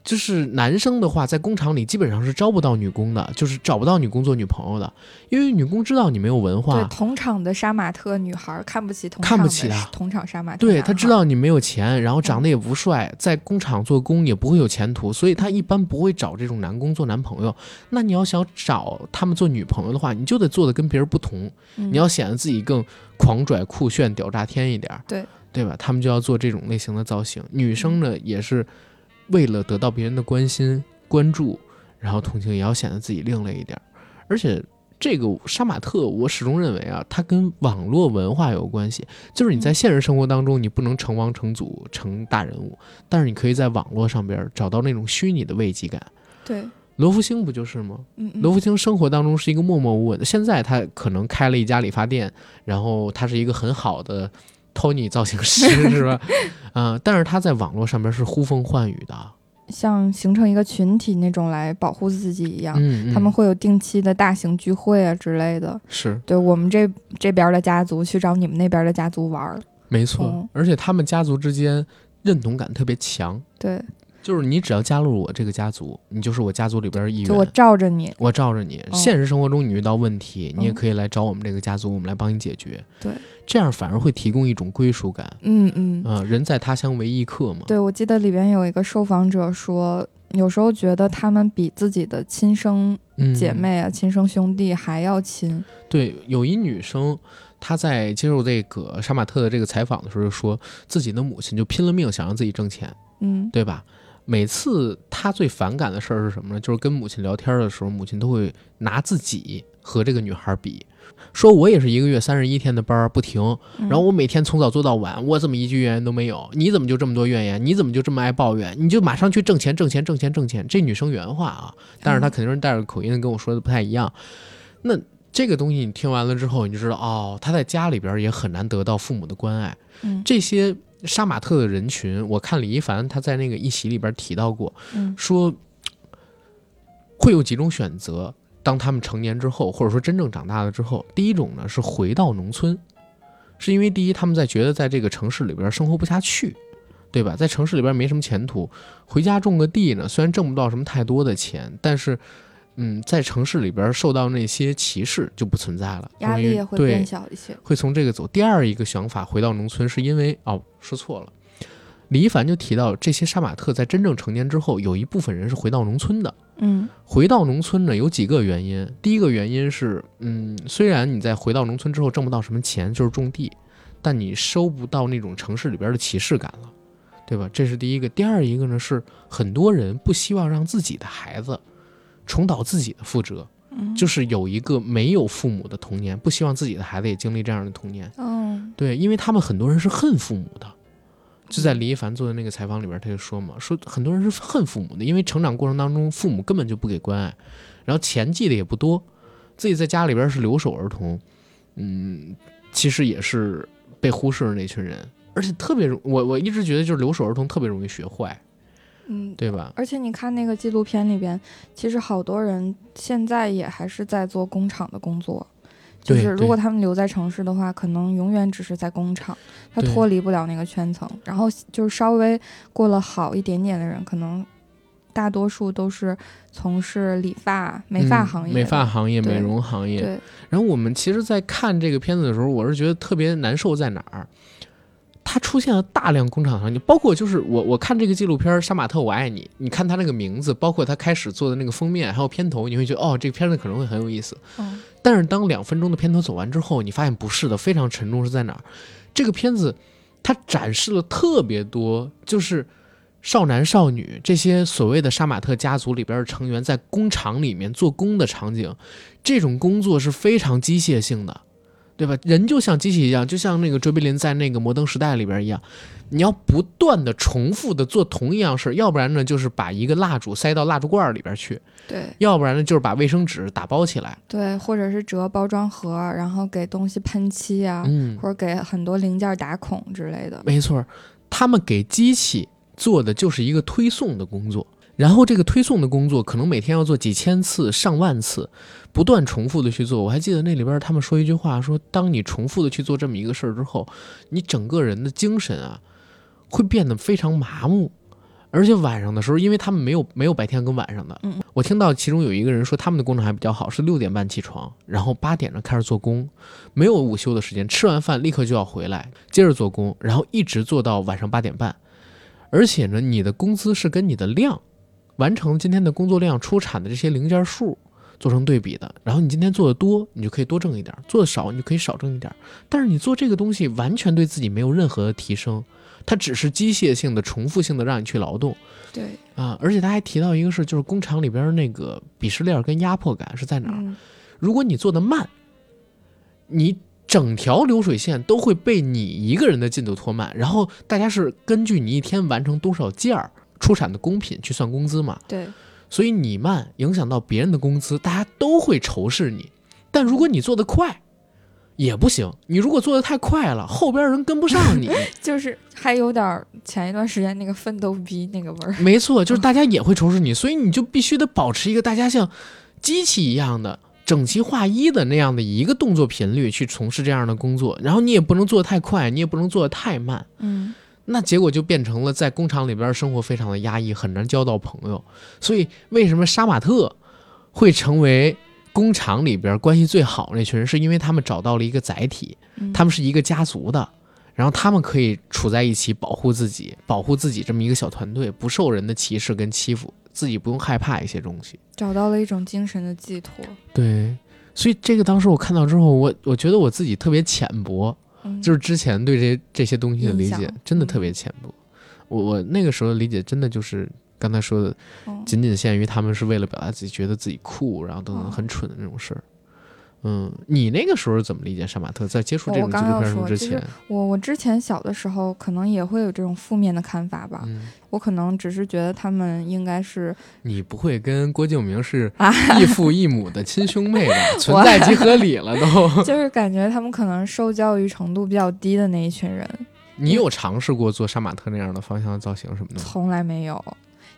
S1: 就是男生的话，在工厂里基本上是招不到女工的，就是找不到女工做女朋友的，因为女工知道你没有文化
S2: 对
S1: 化，
S2: 同厂的杀马特女孩看不起同
S1: 看不起的
S2: 同厂杀马特
S1: 对
S2: 男孩
S1: 他知道你没有钱，然后长得也不帅，在工厂做工也不会有前途，所以她一般不会找这种男工做男朋友。那你要想找他们做女朋友的话，你就得做的跟别人不同，
S2: 嗯
S1: 你要显得自己更狂拽酷炫、屌炸天一点儿，
S2: 对
S1: 对吧？他们就要做这种类型的造型。女生呢，也是为了得到别人的关心、关注，然后同情，也要显得自己另类一点儿。而且这个杀马特，我始终认为啊，它跟网络文化有关系。就是你在现实生活当中，你不能成王成祖、成大人物，但是你可以在网络上边找到那种虚拟的慰藉感。
S2: 对，
S1: 罗福星不就是吗？
S2: 嗯嗯
S1: 罗福星生活当中是一个默默无闻的，现在他可能开了一家理发店，然后他是一个很好的 Tony 造型师，是吧？嗯、但是他在网络上面是呼风唤雨的，
S2: 像形成一个群体那种来保护自己一样。
S1: 嗯，嗯。
S2: 他们会有定期的大型聚会啊之类的，
S1: 是。
S2: 对我们这这边的家族去找你们那边的家族玩儿，
S1: 没错，
S2: 嗯。
S1: 而且他们家族之间认同感特别强，
S2: 对，
S1: 就是你只要加入我这个家族，你就是我家族里边的一员。
S2: 就我罩着你，
S1: 我罩着你，
S2: 嗯
S1: 现实生活中你遇到问题，你也
S2: 嗯
S1: 可以来找我们这个家族，我们来帮你解决。
S2: 对，
S1: 这样反而会提供一种归属感。
S2: 嗯嗯，
S1: 啊、人在他乡为异客嘛。
S2: 对，我记得里边有一个受访者说，有时候觉得他们比自己的亲生
S1: 嗯，
S2: 姐妹啊、亲生兄弟还要亲。
S1: 对，有一女生，她在接受这个杀马特的这个采访的时候，就说自己的母亲就拼了命想让自己挣钱，
S2: 嗯
S1: 对吧？每次他最反感的事儿是什么呢？就是跟母亲聊天的时候，母亲都会拿自己和这个女孩比，说我也是一个月三十一天的班儿不停，
S2: 嗯，
S1: 然后我每天从早做到晚，我怎么一句怨言都没有？你怎么就这么多怨言？你怎么就这么爱抱怨？你就马上去挣钱，挣钱，挣钱，挣钱。这女生原话啊，但是她肯定是带着口音跟我说的不太一样。那这个东西你听完了之后，你就知道哦，她在家里边也很难得到父母的关爱。
S2: 嗯
S1: 这些杀马特的人群，我看李一凡他在那个一席里边提到过，
S2: 嗯
S1: 说会有几种选择。当他们成年之后，或者说真正长大了之后，第一种呢是回到农村，是因为第一他们在觉得在这个城市里边生活不下去，对吧？在城市里边没什么前途，回家种个地呢，虽然挣不到什么太多的钱，但是，嗯，在城市里边受到那些歧视就不存在了，
S2: 压力也会
S1: 对
S2: 变小一些。
S1: 会从这个走。第二一个想法，回到农村，是因为哦，说错了。李一凡就提到，这些杀马特在真正成年之后，有一部分人是回到农村的。
S2: 嗯
S1: 回到农村呢，有几个原因。第一个原因是，嗯，虽然你在回到农村之后挣不到什么钱，就是种地，但你收不到那种城市里边的歧视感了，对吧？这是第一个。第二一个呢，是很多人不希望让自己的孩子重蹈自己的覆辙，
S2: 嗯，
S1: 就是有一个没有父母的童年，不希望自己的孩子也经历这样的童年。
S2: 嗯
S1: 对，因为他们很多人是恨父母的。就在李一凡做的那个采访里边，他就说嘛，说很多人是恨父母的，因为成长过程当中父母根本就不给关爱，然后钱记的也不多，自己在家里边是留守儿童，嗯，其实也是被忽视的那群人。而且特别容，我我一直觉得就是留守儿童特别容易学坏，
S2: 嗯，
S1: 对吧？
S2: 而且你看那个纪录片里边，其实好多人现在也还是在做工厂的工作。就是如果他们留在城市的话，可能永远只是在工厂，他脱离不了那个圈层。然后就是稍微过了好一点点的人，可能大多数都是从事理发、美发
S1: 嗯
S2: 行业的、
S1: 美发行业、美容行业。
S2: 对，
S1: 然后我们其实，在看这个片子的时候，我是觉得特别难受在哪儿？它出现了大量工厂场景，包括就是我我看这个纪录片《杀马特我爱你》，你看它那个名字，包括它开始做的那个封面，还有片头，你会觉得哦，这个片子可能会很有意思。
S2: 嗯
S1: 但是当两分钟的片头走完之后，你发现不是的，非常沉重是在哪儿？这个片子它展示了特别多，就是少男少女这些所谓的杀马特家族里边的成员在工厂里面做工的场景，这种工作是非常机械性的，对吧？人就像机器一样，就像那个卓别林在那个《摩登时代》里边一样，你要不断的重复的做同一样事儿，要不然呢就是把一个蜡烛塞到蜡烛罐里边去，
S2: 对
S1: 要不然呢就是把卫生纸打包起来，
S2: 对，或者是折包装盒，然后给东西喷漆啊，
S1: 嗯，
S2: 或者给很多零件打孔之类的。
S1: 没错，他们给机器做的就是一个推送的工作，然后这个推送的工作可能每天要做几千次、上万次，不断重复的去做。我还记得那里边他们说一句话，说当你重复的去做这么一个事儿之后，你整个人的精神啊会变得非常麻木。而且晚上的时候，因为他们没有没有白天跟晚上的，
S2: 嗯
S1: 我听到其中有一个人说他们的工厂还比较好，是六点半起床，然后八点钟开始做工，没有午休的时间，吃完饭立刻就要回来，接着做工，然后一直做到晚上八点半。而且呢，你的工资是跟你的量，完成今天的工作量出产的这些零件数做成对比的。然后你今天做的多，你就可以多挣一点；做的少，你就可以少挣一点。但是你做这个东西完全对自己没有任何的提升，它只是机械性的、重复性的让你去劳动
S2: 对，
S1: 啊。而且他还提到一个事，就是工厂里边那个鄙视链跟压迫感是在哪儿？
S2: 嗯，
S1: 如果你做的慢，你整条流水线都会被你一个人的进度拖慢，然后大家是根据你一天完成多少件儿出产的工品去算工资嘛，
S2: 对，
S1: 所以你慢影响到别人的工资，大家都会仇视你。但如果你做得快，也不行。你如果做得太快了，后边人跟不上你。
S2: 就是还有点儿前一段时间那个奋斗逼那个味儿。
S1: 没错，就是大家也会仇视你，所以你就必须得保持一个大家像机器一样的整齐划一的那样的一个动作频率去从事这样的工作，然后你也不能做得太快，你也不能做得太慢，
S2: 嗯，
S1: 那结果就变成了在工厂里边生活非常的压抑，很难交到朋友。所以为什么杀马特会成为工厂里边关系最好那群人，是因为他们找到了一个载体，
S2: 嗯
S1: 他们是一个家族的，然后他们可以处在一起保护自己，保护自己这么一个小团队，不受人的歧视跟欺负，自己不用害怕一些东西。
S2: 找到了一种精神的寄托。
S1: 对，所以这个当时我看到之后，我我觉得我自己特别浅薄，
S2: 嗯，
S1: 就是之前对这这些东西的理解真的特别浅薄。我我那个时候的理解真的就是刚才说的，
S2: 嗯
S1: 仅仅限于他们是为了表达自己觉得自己酷，然后等等
S2: 哦
S1: 很蠢的那种事儿。嗯，你那个时候怎么理解杀马特？在接触这种纪录片之前，
S2: 我我之前小的时候可能也会有这种负面的看法吧，
S1: 嗯，
S2: 我可能只是觉得他们应该是
S1: 你不会跟郭敬明是
S2: 啊，
S1: 异父异母的亲兄妹吧？存在即合理了都。
S2: 就是感觉他们可能受教育程度比较低的那一群人，
S1: 你有尝试过做杀马特那样的方向的造型什么的吗？
S2: 从来没有，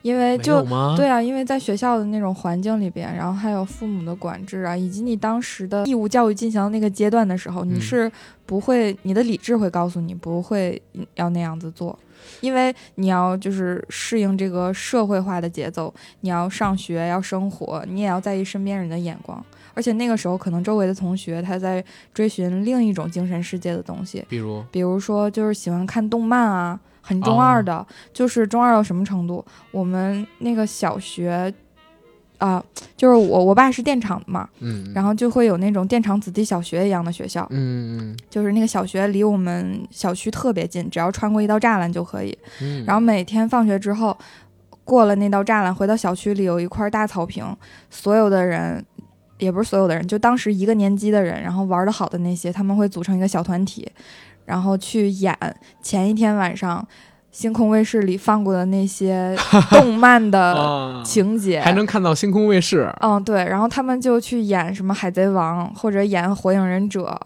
S2: 因为就？对啊，因为在学校的那种环境里边，然后还有父母的管制啊，以及你当时的义务教育进行到那个阶段的时候，
S1: 嗯
S2: 你是不会，你的理智会告诉你不会要那样子做，因为你要就是适应这个社会化的节奏，你要上学，要生活，你也要在意身边人的眼光。而且那个时候，可能周围的同学他在追寻另一种精神世界的东西，
S1: 比如，
S2: 比如说就是喜欢看动漫啊，很中二的，就是中二到什么程度？我们那个小学。啊、就是我我爸是电厂的嘛，
S1: 嗯，
S2: 然后就会有那种电厂子弟小学一样的学校，
S1: 嗯嗯
S2: 就是那个小学离我们小区特别近，只要穿过一道栅栏就可以。
S1: 嗯，
S2: 然后每天放学之后，过了那道栅栏，回到小区里有一块大草坪，所有的人，也不是所有的人，就当时一个年级的人，然后玩的好的那些，他们会组成一个小团体，然后去演前一天晚上星空卫视里放过的那些 动漫的
S1: 啊，
S2: 情节。
S1: 还能看到星空卫视，
S2: 嗯，对，然后他们就去演什么《海贼王》或者演《火影忍者》，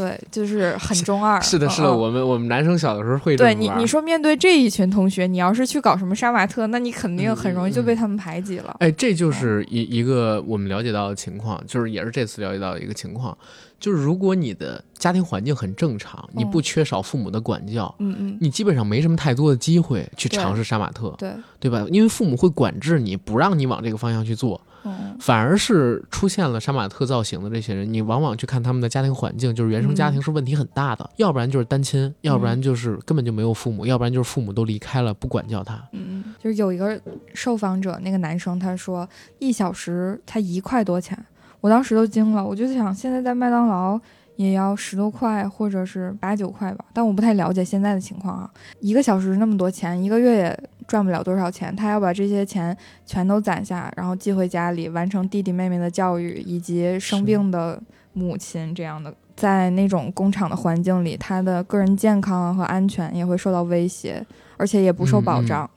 S2: 对，就是很中二。
S1: 是的，是的，我们我们男生小的时候会
S2: 对你，你说面对这一群同学，你要是去搞什么杀马特，那你肯定
S1: 嗯
S2: 很容易就被他们排挤了。
S1: 哎，这就是一一个我们了解到的情况，就是也是这次了解到的一个情况，就是如果你的家庭环境很正常，你不缺少父母的管教，
S2: 嗯嗯，
S1: 你基本上没什么太多的机会去尝试杀马特，
S2: 对，
S1: 对吧？因为父母会管制你，不让你往这个方向去做，
S2: 嗯
S1: 反而是出现了杀马特造型的这些人，你往往去看他们的家庭环境，就是原生家庭是问题很大的，要不然就是单亲，要不然就是根本就没有父母，要不然就是父母都离开了，不管教他。
S2: 嗯，嗯就是有一个受访者，那个男生他说一小时才一块多钱，我当时都惊了，我就想现在在麦当劳。也要十多块或者是八九块吧，但我不太了解现在的情况啊。一个小时那么多钱，一个月也赚不了多少钱，他要把这些钱全都攒下，然后寄回家里，完成弟弟妹妹的教育以及生病的母亲这样的。在那种工厂的环境里，他的个人健康和安全也会受到威胁，而且也不受保障。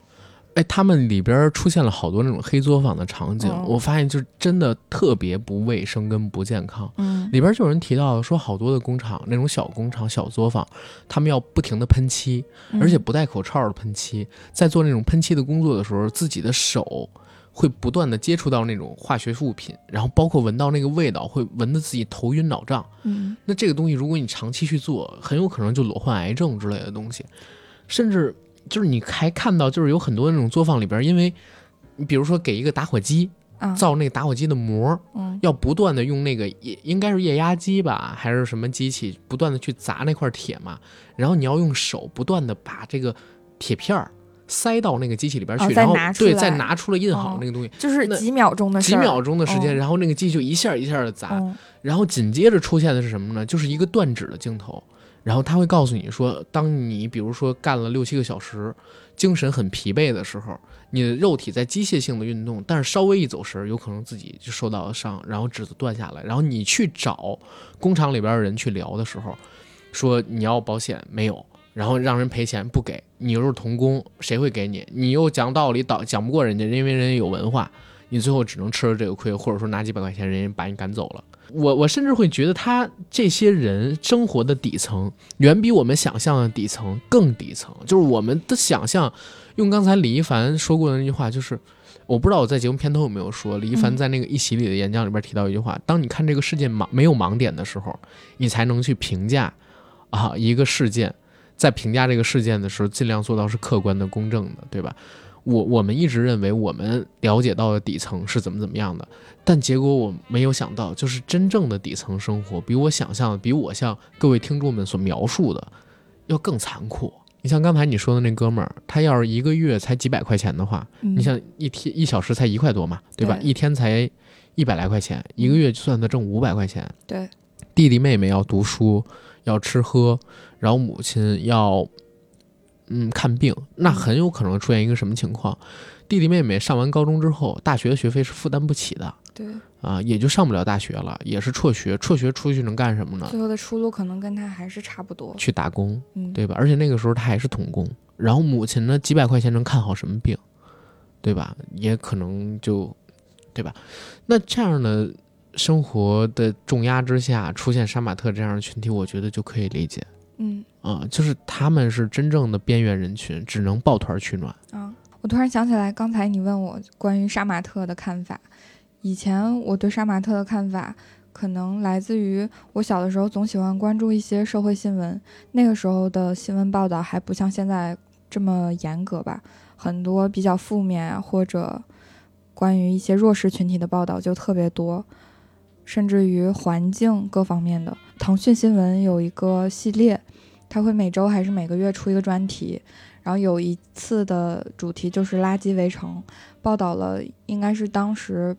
S1: 哎，他们里边出现了好多那种黑作坊的场景，
S2: 嗯
S1: 我发现就真的特别不卫生跟不健康。
S2: 嗯
S1: 里边就有人提到说，好多的工厂那种小工厂、小作坊，他们要不停的喷漆，
S2: 嗯
S1: 而且不戴口罩的喷漆，在做那种喷漆的工作的时候，自己的手会不断的接触到那种化学物品，然后包括闻到那个味道，会闻得自己头晕脑胀。
S2: 嗯
S1: 那这个东西，如果你长期去做，很有可能就裸患癌症之类的东西，甚至就是你还看到，就是有很多那种作坊里边，因为你比如说给一个打火机
S2: 啊
S1: 造那个打火机的膜，
S2: 嗯。
S1: 要不断的用那个液，应该是液压机吧，还是什么机器，不断的去砸那块铁嘛，然后你要用手不断的把这个铁片儿塞到那个机器里边去，
S2: 哦
S1: 然后对再拿出来印好
S2: 哦。
S1: 那个东西，那
S2: 就是几秒钟的
S1: 几秒钟的时间，
S2: 嗯
S1: 然后那个机器就一下一下的砸，
S2: 嗯
S1: 然后紧接着出现的是什么呢？就是一个断指的镜头，然后他会告诉你说，当你比如说干了六七个小时，精神很疲惫的时候，你的肉体在机械性的运动，但是稍微一走神，有可能自己就受到了伤，然后指子断下来。然后你去找工厂里边的人去聊的时候，说你要保险没有，然后让人赔钱不给，你又是童工，谁会给你？你又讲道理导讲不过人家，因为人家有文化。你最后只能吃了这个亏，或者说拿几百块钱，人家把你赶走了。我我甚至会觉得他这些人生活的底层远比我们想象的底层更底层，就是我们的想象。用刚才李一凡说过的那句话，就是我不知道我在节目片头有没有说，李一凡
S2: 嗯
S1: 在那个一席里的演讲里边提到一句话：当你看这个世界盲没有盲点的时候，你才能去评价啊一个事件。在评价这个事件的时候，尽量做到是客观的、公正的，对吧？我我们一直认为我们了解到的底层是怎么怎么样的，但结果我没有想到，就是真正的底层生活比我想象的，比我向各位听众们所描述的要更残酷。你像刚才你说的那哥们儿，他要是一个月才几百块钱的话，
S2: 嗯
S1: 你像一天一小时才一块多嘛，对吧？
S2: 对
S1: 一天才一百来块钱，一个月就算他挣五百块钱。
S2: 对，
S1: 弟弟妹妹要读书，要吃喝，然后母亲要嗯看病，那很有可能出现一个什么情况？弟弟妹妹上完高中之后，大学的学费是负担不起的
S2: 对，
S1: 啊，也就上不了大学了，也是辍学。辍学出去能干什么呢？
S2: 最后的出路可能跟他还是差不多。
S1: 去打工，
S2: 嗯，
S1: 对吧？而且那个时候他还是童工，然后母亲呢，几百块钱能看好什么病，对吧？也可能就，对吧？那这样的生活的重压之下，出现杀马特这样的群体，我觉得就可以理解
S2: 嗯
S1: 啊、就是他们是真正的边缘人群，只能抱团取暖。
S2: 啊，我突然想起来，刚才你问我关于杀马特的看法。以前我对杀马特的看法，可能来自于我小的时候总喜欢关注一些社会新闻，那个时候的新闻报道还不像现在这么严格吧，很多比较负面啊，或者关于一些弱势群体的报道就特别多，甚至于环境各方面的。腾讯新闻有一个系列，它会每周还是每个月出一个专题，然后有一次的主题就是垃圾围城，报道了应该是当时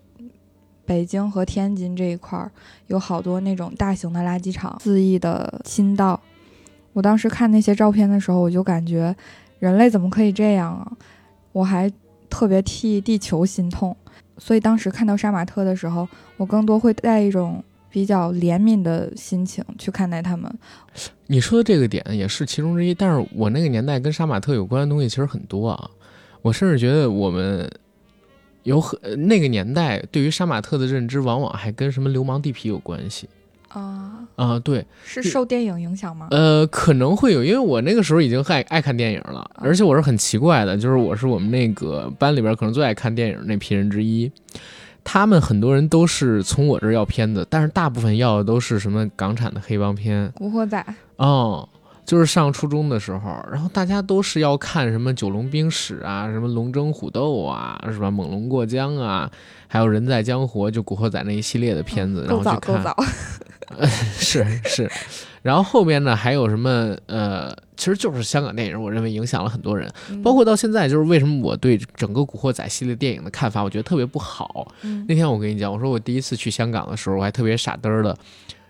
S2: 北京和天津这一块儿有好多那种大型的垃圾场肆意的倾倒。我当时看那些照片的时候，我就感觉人类怎么可以这样啊！我还特别替地球心痛，所以当时看到杀马特的时候，我更多会带一种比较怜悯的心情去看待他们。
S1: 你说的这个点也是其中之一，但是我那个年代跟杀马特有关的东西其实很多啊。我甚至觉得我们有很呃那个年代对于杀马特的认知，往往还跟什么流氓地痞有关系。
S2: 啊，
S1: 啊、对，
S2: 是受电影影响吗？
S1: 呃，可能会有，因为我那个时候已经爱爱看电影了，而且我是很奇怪的，就是我是我们那个班里边可能最爱看电影那批人之一。他们很多人都是从我这儿要片子，但是大部分要的都是什么港产的黑帮片
S2: 古惑仔
S1: 哦。就是上初中的时候，然后大家都是要看什么《九龙冰史》啊，什么《龙争虎斗》啊，是吧？《猛龙过江》啊，还有《人在江湖》，就《古惑仔》那一系列的片子，然后去看。
S2: 早够早，
S1: 是是，然后后边呢还有什么呃，其实就是香港电影，我认为影响了很多人，
S2: 嗯
S1: 包括到现在，就是为什么我对整个《古惑仔》系列电影的看法，我觉得特别不好。
S2: 嗯
S1: 那天我跟你讲，我说我第一次去香港的时候，我还特别傻嘚儿的，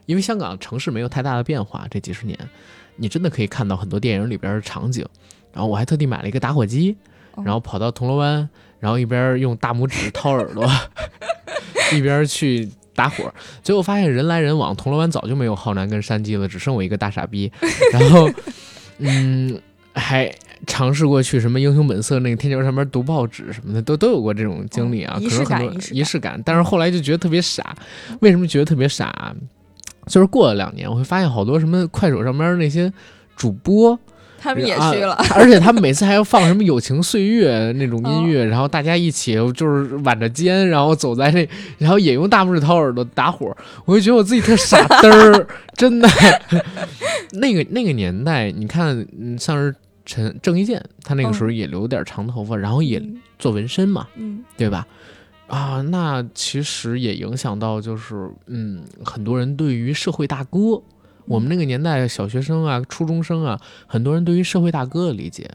S1: 因为香港城市没有太大的变化，这几十年，你真的可以看到很多电影里边的场景。然后我还特地买了一个打火机，
S2: 哦
S1: 然后跑到铜锣湾，然后一边用大拇指掏耳朵，一边去打火。结果发现人来人往，铜锣湾早就没有浩南跟山鸡了，只剩我一个大傻逼。然后，嗯，还尝试过去什么《英雄本色》那个天桥上面读报纸什么的，都都有过这种经历啊。
S2: 哦仪式
S1: 可能很多
S2: 感仪式感
S1: 但是后来就觉得特别傻。为什么觉得特别傻啊？就是过了两年，我会发现好多什么快手上面那些主播，
S2: 他们也
S1: 啊
S2: 去了，
S1: 而且他们每次还要放什么友情岁月那种音乐，
S2: 哦
S1: 然后大家一起就是挽着肩，然后走在那，然后也用大拇指掏耳朵打火，我就觉得我自己特傻 嘚儿，真的。那个那个年代，你看，嗯，像是陈郑伊健，他那个时候也留点长头发，然后也
S2: 嗯
S1: 做纹身嘛，
S2: 嗯
S1: 对吧？啊，那其实也影响到，就是嗯，很多人对于社会大哥，我们那个年代小学生啊、初中生啊，很多人对于社会大哥的理解，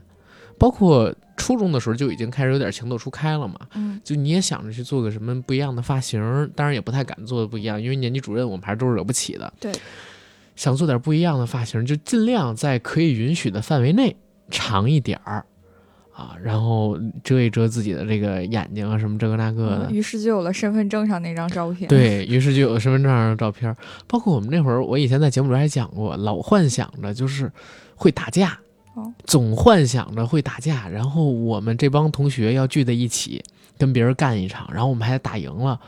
S1: 包括初中的时候就已经开始有点情窦初开了嘛。
S2: 嗯
S1: 就你也想着去做个什么不一样的发型，当然也不太敢做的不一样，因为年级主任我们还是都是惹不起的。
S2: 对，
S1: 想做点不一样的发型，就尽量在可以允许的范围内长一点儿啊，然后遮一遮自己的这个眼睛啊，什么这个那个的。
S2: 嗯于是就有了身份证上那张照片。，
S1: 对于是就有了身份证上的照片，包括我们那会儿，我以前在节目里还讲过，老幻想着就是会打架，
S2: 哦
S1: 总幻想着会打架，然后我们这帮同学要聚在一起跟别人干一场，然后我们还打赢了，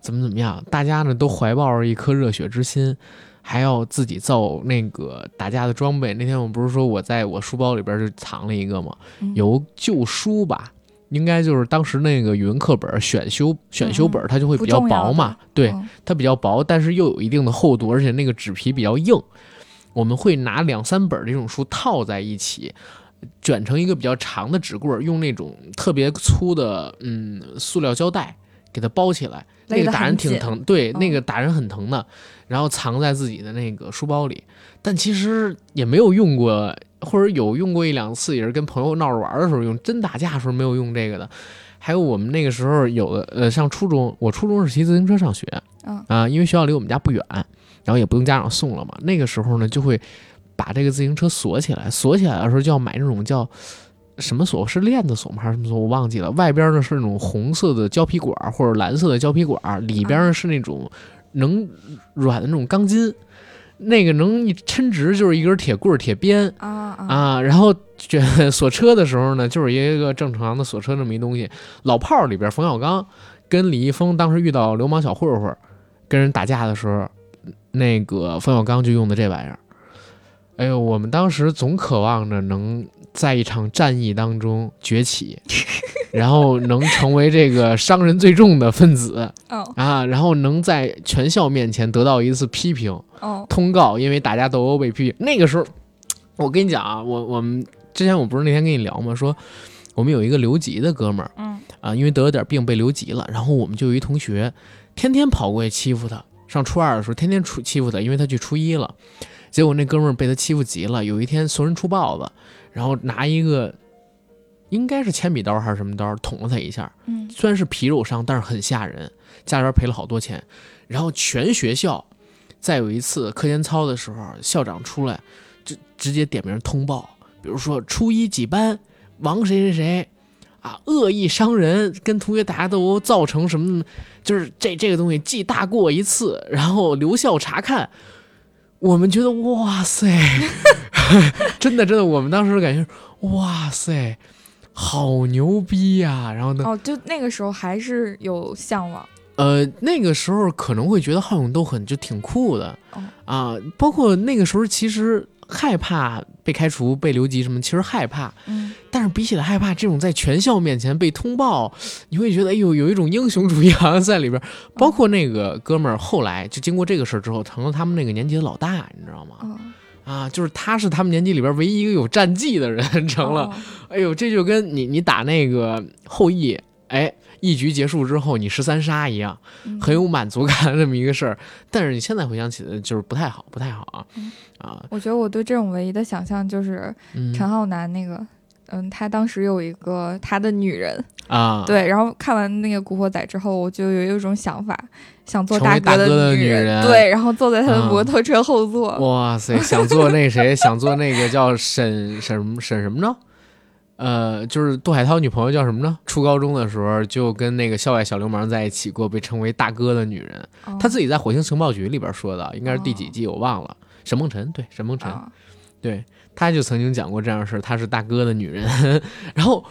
S1: 怎么怎么样，大家呢都怀抱着一颗热血之心。还要自己造那个打架的装备。那天我不是说我在我书包里边就藏了一个吗？
S2: 嗯
S1: 有旧书吧，应该就是当时那个语文课本选修选修本，它就会比较薄嘛。对，
S2: 嗯
S1: 它比较薄，但是又有一定的厚度，而且那个纸皮比较硬。我们会拿两三本这种书套在一起，卷成一个比较长的纸棍儿，用那种特别粗的嗯塑料胶带给它包起来。那个打人挺疼，对，
S2: 嗯
S1: 那个打人很疼的，然后藏在自己的那个书包里，但其实也没有用过，或者有用过一两次，也是跟朋友闹着玩的时候用，真打架的时候没有用这个的。还有我们那个时候有的呃上初中，我初中是骑自行车上学，
S2: 嗯
S1: 啊，因为学校离我们家不远，然后也不用家长送了嘛。那个时候呢，就会把这个自行车锁起来，锁起来的时候就要买那种叫什么锁，是链子锁吗？还是什么锁？我忘记了。外边呢是那种红色的胶皮管儿或者蓝色的胶皮管儿，里边呢是那种能软的那种钢筋，那个能一抻直就是一根铁棍儿、铁鞭。
S2: 啊啊
S1: 啊，然后这锁车的时候呢，就是一个正常的锁车这么一东西。老炮儿里边，冯小刚跟李易峰当时遇到流氓小混混，跟人打架的时候，那个冯小刚就用的这玩意儿。哎呦，我们当时总渴望着能在一场战役当中崛起，然后能成为这个伤人最重的分子
S2: 哦
S1: 啊，然后能在全校面前得到一次批评。
S2: 哦
S1: 通告，因为打架斗殴被批评。那个时候，我跟你讲啊，我我们之前我不是那天跟你聊吗？说我们有一个留级的哥们儿
S2: 嗯
S1: 啊，因为得了点病被留级了，然后我们就有一同学天天跑过去欺负他。上初二的时候，天天出欺负他，因为他去初一了。结果那哥们儿被他欺负急了，有一天怂人出豹子，然后拿一个应该是铅笔刀还是什么刀捅了他一下，
S2: 嗯
S1: 虽然是皮肉伤，但是很吓人，家里边赔了好多钱。然后全学校，再有一次课间操的时候，校长出来就直接点名通报，比如说初一几班王谁谁谁啊，恶意伤人，跟同学打架斗殴，造成什么，就是这这个东西记大过一次，然后留校查看。我们觉得哇塞，真的真的，我们当时感觉哇塞，好牛逼呀、然后呢，
S2: 哦，就那个时候还是有向往，
S1: 呃，那个时候可能会觉得好勇斗狠就挺酷的。
S2: 哦。
S1: 啊，包括那个时候其实害怕被开除、被留级什么，其实害怕，
S2: 嗯。
S1: 但是比起来害怕这种在全校面前被通报，你会觉得哎呦有一种英雄主义好像在里边。包括那个哥们儿后来就经过这个事儿之后，成了他们那个年级的老大，你知道吗？
S2: 哦
S1: 啊，就是他是他们年级里边唯一一个有战绩的人，成了。
S2: 哦
S1: 哎呦，这就跟你你打那个后羿，哎，一局结束之后你十三杀一样，
S2: 嗯
S1: 很有满足感的 这么一个事儿。但是你现在回想起来，就是不太好，不太好啊
S2: 嗯
S1: 啊，
S2: 我觉得我对这种唯一的想象就是
S1: 嗯
S2: 陈浩南那个，嗯，他当时有一个他的女人，
S1: 啊，
S2: 对，然后看完那个《古惑仔》之后，我就有一种想法，想做
S1: 大
S2: 哥
S1: 哥的
S2: 女
S1: 女人
S2: 对，然后坐在他的
S1: 嗯
S2: 摩托车后座，
S1: 哇塞，想做那谁，想做那个叫沈沈沈什么呢？呃，就是杜海涛女朋友叫什么呢？初高中的时候就跟那个校外小流氓在一起过，被称为大哥的女人。
S2: 哦
S1: 她自己在《火星情报局》里边说的，应该是第几季我忘了。沈梦辰，对，沈梦辰，
S2: 啊
S1: 对，他就曾经讲过这样的事儿，他是大哥的女人。然后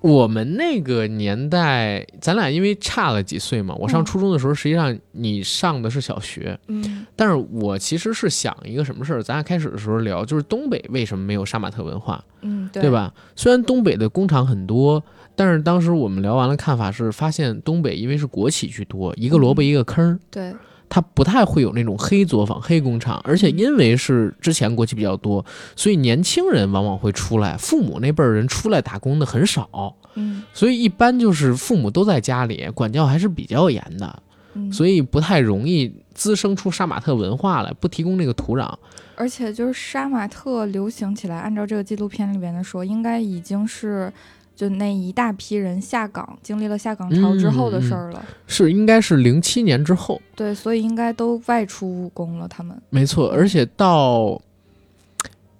S1: 我们那个年代，咱俩因为差了几岁嘛，我上
S2: 嗯
S1: 初中的时候，实际上你上的是小学，
S2: 嗯
S1: 但是我其实是想一个什么事儿，咱俩开始的时候聊，就是东北为什么没有杀马特文化，
S2: 嗯，对
S1: 对？吧？虽然东北的工厂很多，但是当时我们聊完了看法是，发现东北因为是国企居多，一个萝卜一个坑儿，
S2: 对，
S1: 它不太会有那种黑作坊、黑工厂，而且因为是之前国企比较多，所以年轻人往往会出来，父母那辈儿人出来打工的很少，
S2: 嗯。
S1: 所以一般就是父母都在家里，管教还是比较严的，
S2: 嗯，
S1: 所以不太容易滋生出杀马特文化来，不提供那个土壤。
S2: 而且就是杀马特流行起来，按照这个纪录片里边的说，应该已经是就那一大批人下岗，经历了下岗潮之后的事儿了。
S1: 是应该是零七年之后，
S2: 对，所以应该都外出务工了。他们
S1: 没错，而且到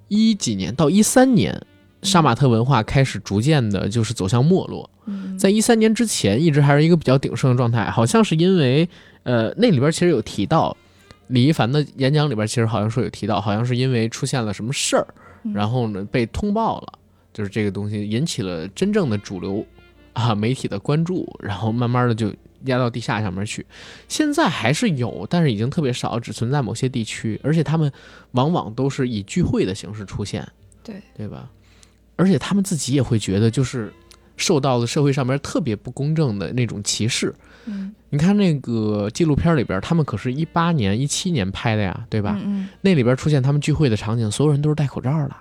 S1: 一几年到一三年，杀马特文化开始逐渐的就是走向没落。
S2: 嗯，
S1: 在一三年之前，一直还是一个比较鼎盛的状态，好像是因为呃那里边其实有提到。李一凡的演讲里边其实好像说有提到，好像是因为出现了什么事儿，
S2: 嗯
S1: 然后呢被通报了，就是这个东西引起了真正的主流啊媒体的关注，然后慢慢的就压到地下上面去。现在还是有，但是已经特别少，只存在某些地区，而且他们往往都是以聚会的形式出现，
S2: 对
S1: 对吧？而且他们自己也会觉得，就是受到了社会上面特别不公正的那种歧视。
S2: 嗯，
S1: 你看那个纪录片里边，他们可是一八年、一七年拍的呀，对吧？
S2: 嗯
S1: 那里边出现他们聚会的场景，所有人都是戴口罩的，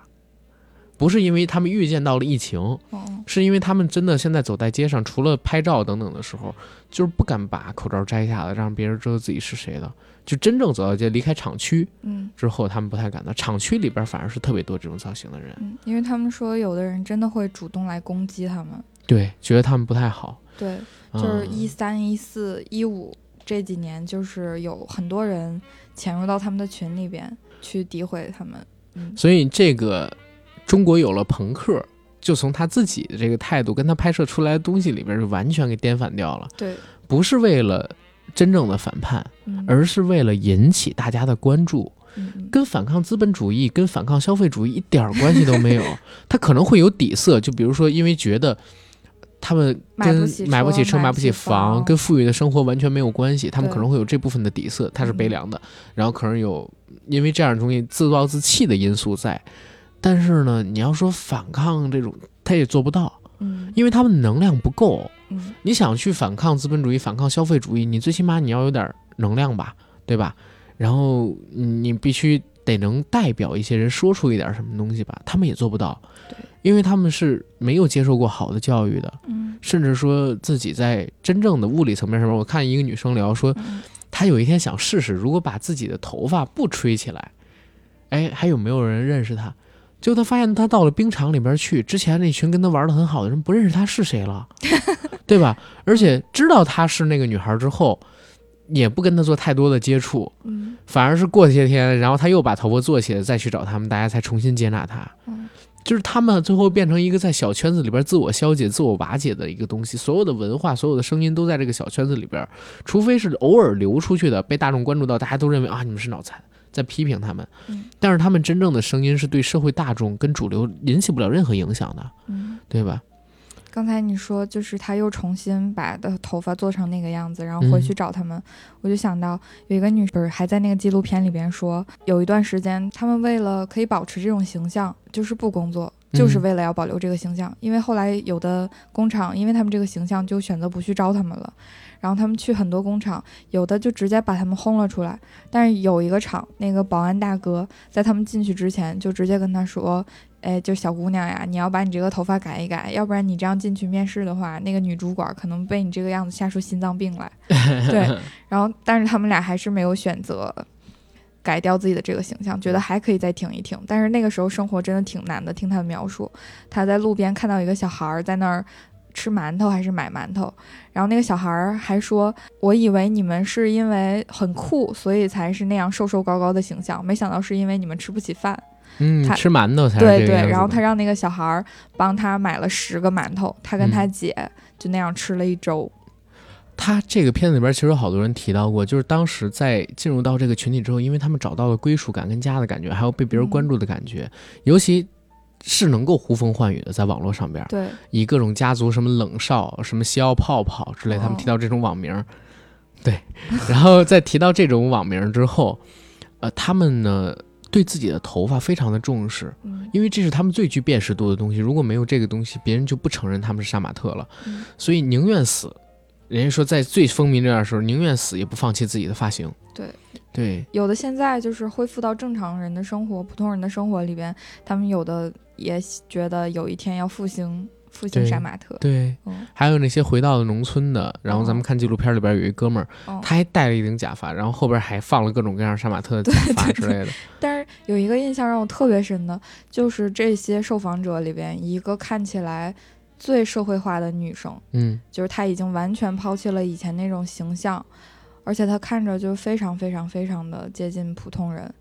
S1: 不是因为他们预见到了疫情，是因为他们真的现在走在街上，除了拍照等等的时候，就是不敢把口罩摘下来，让别人知道自己是谁的。就真正走到街，离开厂区
S2: 嗯
S1: 之后，他们不太敢的。厂区里边反而是特别多这种造型的人，
S2: 嗯，因为他们说有的人真的会主动来攻击他们。
S1: 对，觉得他们不太好。
S2: 对，就是
S1: 嗯
S2: 一三、一四、一五这几年，就是有很多人潜入到他们的群里边去诋毁他们。嗯，
S1: 所以这个中国有了朋克，就从他自己的这个态度跟他拍摄出来的东西里边，就完全给颠反掉了。
S2: 对，
S1: 不是为了真正的反叛，
S2: 嗯
S1: 而是为了引起大家的关注，跟反抗资本主义、跟反抗消费主义一点儿关系都没有。他可能会有底色，就比如说，因为觉得。他们跟
S2: 买不起
S1: 车、买不起房，跟富裕的生活完全没有关系。他们可能会有这部分的底色，他是悲
S2: 嗯
S1: 凉的，然后可能有因为这样的东西自暴自弃的因素在。但是呢，你要说反抗这种，他也做不到，
S2: 嗯
S1: 因为他们能量不够。
S2: 嗯
S1: 你想去反抗资本主义、反抗消费主义，你最起码你要有点能量吧，对吧？然后嗯你必须得能代表一些人说出一点什么东西吧，他们也做不到
S2: 对，
S1: 因为他们是没有接受过好的教育的，
S2: 嗯
S1: 甚至说自己在真正的物理层面上面，我看一个女生聊说，
S2: 嗯
S1: 她有一天想试试，如果把自己的头发不吹起来，哎，还有没有人认识她？结果他发现，他到了冰场里边去，之前那群跟他玩的很好的人不认识他是谁了，对吧？而且知道他是那个女孩之后，也不跟他做太多的接触，
S2: 嗯
S1: 反而是过些天，然后他又把头发做起来，再去找他们，大家才重新接纳他。
S2: 嗯
S1: 就是他们最后变成一个在小圈子里边自我消解、自我瓦解的一个东西，所有的文化、所有的声音都在这个小圈子里边，除非是偶尔流出去的，被大众关注到，大家都认为啊你们是脑残，在批评他们，
S2: 嗯
S1: 但是他们真正的声音是对社会大众跟主流引起不了任何影响的，
S2: 嗯
S1: 对吧？
S2: 刚才你说，就是他又重新把的头发做成那个样子，然后回去找他们，我就想到有一个女，不是还在那个纪录片里边说，有一段时间他们为了可以保持这种形象，就是不工作，就是为了要保留这个形象。因为后来有的工厂，因为他们这个形象，就选择不去招他们了。然后他们去很多工厂，有的就直接把他们轰了出来。但是有一个厂，那个保安大哥在他们进去之前，就直接跟他说。哎，就小姑娘呀，你要把你这个头发改一改，要不然你这样进去面试的话，那个女主管可能被你这个样子吓出心脏病来。对，然后但是他们俩还是没有选择改掉自己的这个形象，觉得还可以再挺一挺。但是那个时候生活真的挺难的，听他的描述，他在路边看到一个小孩在那儿吃馒头还是买馒头，然后那个小孩儿还说：“我以为你们是因为很酷，所以才是那样瘦瘦高高的形象，没想到是因为你们吃不起饭。”
S1: 嗯，他吃馒头才
S2: 对对，然后他让那个小孩儿帮他买了十个馒头，他跟他姐就那样吃了一周。
S1: 他这个片子里边其实有好多人提到过，就是当时在进入到这个群体之后，因为他们找到了归属感跟家的感觉，还有被别人关注的感觉，尤其是能够呼风唤雨的，在网络上边，
S2: 对，
S1: 以各种家族什么冷少、什么西奥泡泡之类，他们提到这种网名，对，然后在提到这种网名之后，呃，他们呢。对自己的头发非常的重视，因为这是他们最具辨识度的东西。如果没有这个东西，别人就不承认他们是杀马特了。所以宁愿死，人家说在最风靡那段时候，宁愿死也不放弃自己的发型。
S2: 对
S1: 对，
S2: 有的现在就是恢复到正常人的生活、普通人的生活里边，他们有的也觉得有一天要复兴。复兴杀马特，
S1: 对，还有那些回到了农村的，然后咱们看纪录片里边有一哥们儿，他还戴了一顶假发，然后后边还放了各种各样杀马特的假发之类的。
S2: 但是有一个印象让我特别深的，就是这些受访者里边一个看起来最社会化的女生，
S1: 嗯，
S2: 就是她已经完全抛弃了以前那种形象，而且她看着就非常非常非常的接近普通人，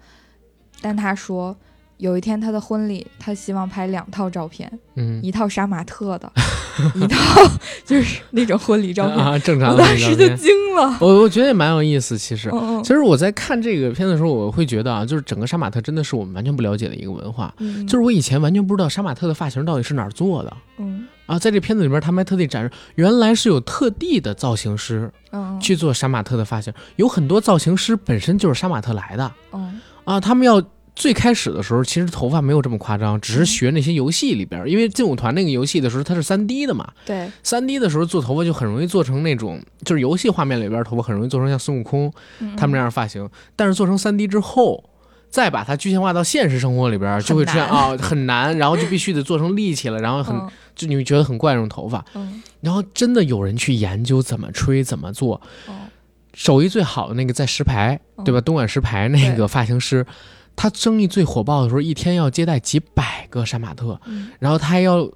S2: 但她说。有一天，她的婚礼，她希望拍两套照片，
S1: 嗯，
S2: 一套杀马特的，一套就是那种婚礼照片
S1: 啊，正常。
S2: 我当时就惊了，
S1: 我我觉得也蛮有意思。其实，其实我在看这个片的时候，我会觉得啊，就是整个杀马特真的是我们完全不了解的一个文化。就是我以前完全不知道杀马特的发型到底是哪儿做的。
S2: 嗯
S1: 啊，在这片子里边，他们还特地展示，原来是有特地的造型师去做杀马特的发型，有很多造型师本身就是杀马特来的。
S2: 嗯
S1: 啊，他们要。最开始的时候，其实头发没有这么夸张，只是学那些游戏里边，因为劲舞团那个游戏的时候它是三 D 的嘛。
S2: 对，
S1: 三 D 的时候做头发就很容易做成那种，就是游戏画面里边头发很容易做成像孙悟空他们那样的发型。但是做成三 D 之后，再把它具象化到现实生活里边，就会出现啊很难，然后就必须得做成立起了，然后很就你会觉得很怪那种头发。
S2: 嗯。
S1: 然后真的有人去研究怎么吹怎么做，手艺最好的那个在石牌，对吧？东莞石牌那个发型师。他生意最火爆的时候，一天要接待几百个杀马特，然后他还要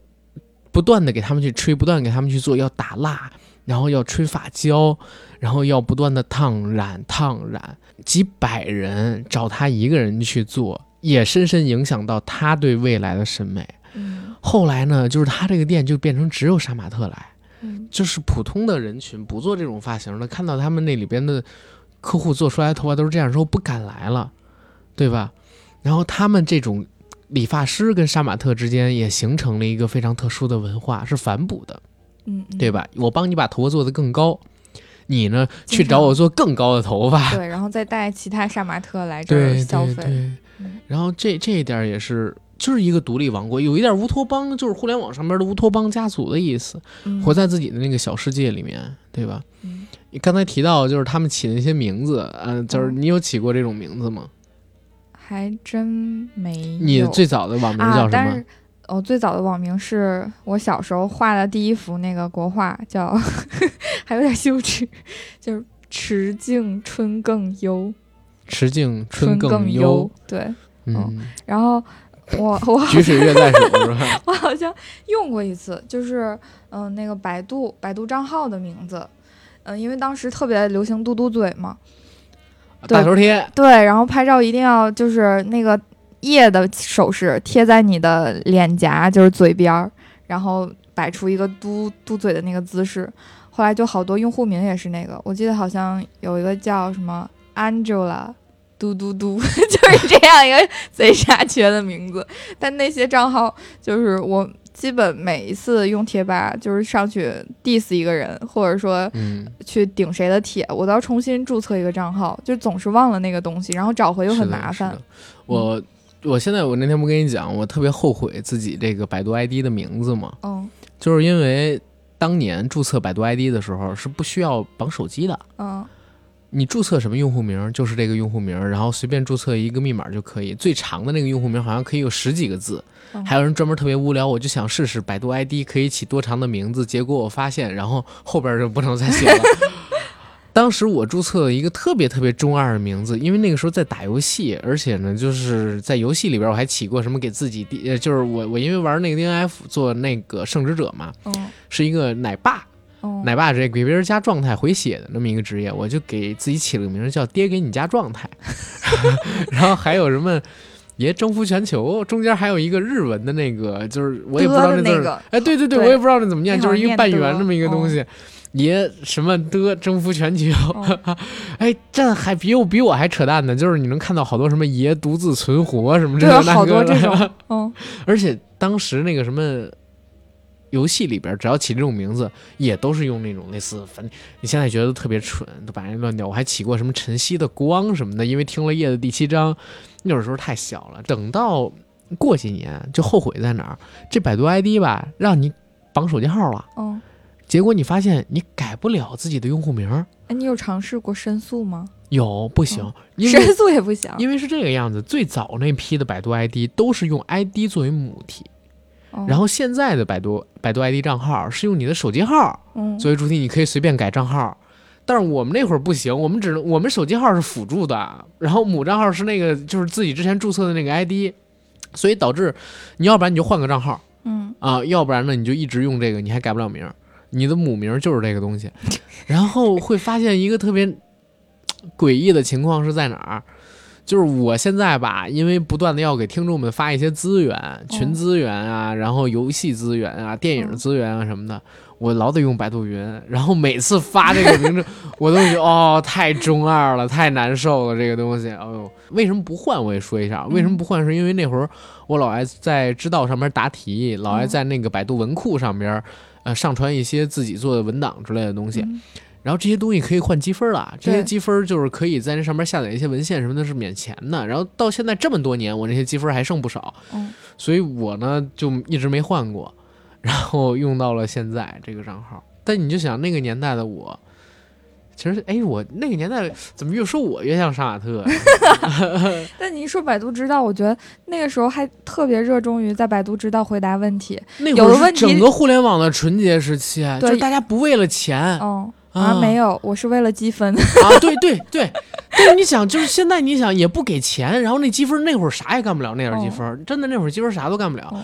S1: 不断的给他们去吹，不断给他们去做，要打蜡，然后要吹发胶，然后要不断的烫染烫染，几百人找他一个人去做，也深深影响到他对未来的审美。后来呢，就是他这个店就变成只有杀马特来，就是普通的人群不做这种发型的，看到他们那里边的客户做出来的头发都是这样，之后不敢来了。对吧？然后他们这种理发师跟杀马特之间也形成了一个非常特殊的文化，是反哺的，
S2: 嗯，
S1: 对吧？我帮你把头发做得更高，你呢去找我做更高的头发，
S2: 对，然后再带其他杀马特来这儿消费。
S1: 然后这这一点也是，就是一个独立王国，有一点乌托邦，就是互联网上面的乌托邦家族的意思，活在自己的那个小世界里面，对吧？你刚才提到就是他们起的那些名字，嗯，就是你有起过这种名字吗？
S2: 还真没有。
S1: 你最早的网名叫什么？
S2: 我最早的网名是我小时候画的第一幅那个国画，叫 还有点羞耻，就是“池静春更幽”。
S1: 池静
S2: 春
S1: 更
S2: 幽，对，
S1: 嗯。
S2: 然后我我
S1: 举水月在手是吧？
S2: 我好像用过一次，就是嗯，那个百度百度账号的名字，嗯，因为当时特别流行嘟嘟嘴嘛。
S1: 大头贴
S2: 对，然后拍照一定要就是那个叶的手势贴在你的脸颊，就是嘴边儿，然后摆出一个嘟嘟嘴的那个姿势。后来就好多用户名也是那个，我记得好像有一个叫什么 Angela 嘟嘟嘟，就是这样一个贼傻缺的名字。但那些账号就是我基本每一次用贴吧就是上去 diss 一个人，或者说
S1: 嗯，
S2: 去顶谁的帖，我都要重新注册一个账号，就总是忘了那个东西，然后找回又很麻烦。
S1: 我我现在我那天不跟你讲，我特别后悔自己这个百度 ID 的名字嘛，
S2: 嗯
S1: 就是因为当年注册百度 ID 的时候是不需要绑手机的。
S2: 嗯
S1: 你注册什么用户名就是这个用户名，然后随便注册一个密码就可以。最长的那个用户名好像可以有十几个字，
S2: 嗯
S1: 还有人专门特别无聊，我就想试试百度 ID 可以起多长的名字，结果我发现，然后后边就不能再写了。当时我注册了一个特别特别中二的名字，因为那个时候在打游戏，而且呢，就是在游戏里边我还起过什么给自己 D，呃，就是我我因为玩那个 DNF 做那个圣职者嘛，
S2: 嗯
S1: 是一个奶爸，
S2: 嗯，
S1: 奶爸这给别人加状态回血的那么一个职业，我就给自己起了个名儿叫“爹给你加状态”，然后还有什么爷征服全球，中间还有一个日文的那个，就是我也不知道那字儿，
S2: 的那个。
S1: 哎，对对对，
S2: 对
S1: 我也不知道那怎么念，就是一个半圆这么一个东西。爷什么的征服全球，
S2: 嗯
S1: 哎，这还比我比我还扯淡呢。就是你能看到好多什么爷独自存活什么这
S2: 就有
S1: 个那
S2: 好多这种，嗯
S1: 而且当时那个什么游戏里边，只要起这种名字，也都是用那种类似，反正你现在觉得特别蠢，都把人乱掉。我还起过什么晨曦的光什么的，因为听了叶的第七章，那会儿时候太小了。等到过几年，就后悔在哪儿？这百度 ID 吧，让你绑手机号了，
S2: 嗯，
S1: 结果你发现你改不了自己的用户名儿，
S2: 哎，你有尝试过申诉吗？
S1: 有不行，
S2: 申诉也不行。
S1: 因为是这个样子，最早那批的百度 ID 都是用 ID 作为母体。
S2: 嗯
S1: 然后现在的百度百度 ID 账号是用你的手机号
S2: 嗯，
S1: 作为主体，你可以随便改账号。但是我们那会儿不行，我们只能我们手机号是辅助的，然后母账号是那个就是自己之前注册的那个 ID，所以导致你要不然你就换个账号
S2: 嗯
S1: 啊，要不然呢你就一直用这个，你还改不了名儿，你的母名就是这个东西。然后会发现一个特别诡异的情况是在哪儿？就是我现在吧，因为不断的要给听众们发一些资源、群资源啊，然后游戏资源啊、电影资源啊什么的，我老得用百度云。然后每次发这个名字，我都觉得哦，太中二了，太难受了，这个东西。哎呦，为什么不换？我也说一下，为什么不换？是因为那会儿我老爱在知道上面答题，老爱在那个百度文库上边，呃，上传一些自己做的文档之类的东西。
S2: 嗯
S1: 然后这些东西可以换积分了，这些积分就是可以在那上面下载一些文献什么的，是免钱的。然后到现在这么多年，我那些积分还剩不少，
S2: 嗯
S1: 所以我呢就一直没换过，然后用到了现在这个账号。但你就想那个年代的我，其实哎，我那个年代怎么越说我越像杀马特呀？
S2: 但你一说百度知道，我觉得那个时候还特别热衷于在百度知道回答问题。
S1: 那会儿是
S2: 有的问题
S1: 整个互联网的纯洁时期，就是大家不为了钱
S2: 嗯，
S1: 啊
S2: 啊，没有，我是为了积分。
S1: 啊，对对对，但是你想，就是现在你想也不给钱，然后那积分那会儿啥也干不了，那点积分、真的那会儿积分啥都干不了，
S2: 哦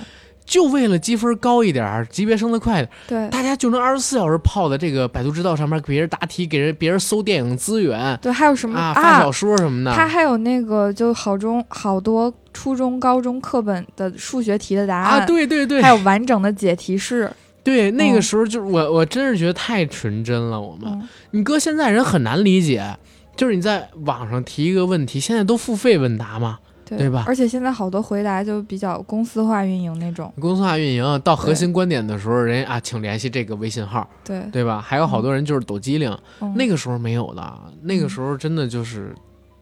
S1: 就为了积分高一点儿，级别升得快，
S2: 对
S1: 大家就能二十四小时泡在这个百度知道上面给别人答题，给人别人搜电影资源
S2: 对，还有什么
S1: 啊，发小说什么的。
S2: 它还有那个就好中好多初中、高中课本的数学题的答案，
S1: 啊，对对对，
S2: 还有完整的解题式。
S1: 对，那个
S2: 嗯
S1: 时候就是我，我真是觉得太纯真了。我们，
S2: 嗯，
S1: 你搁现在人很难理解，就是你在网上提一个问题，现在都付费问答嘛，
S2: 对
S1: 对吧
S2: 而且现在好多回答就比较公司化运营那种。
S1: 公司化运营到核心观点的时候，人家啊，请联系这个微信号，
S2: 对，
S1: 对吧？还有好多人就是抖机灵，
S2: 嗯
S1: 那个时候没有的，那个时候真的就是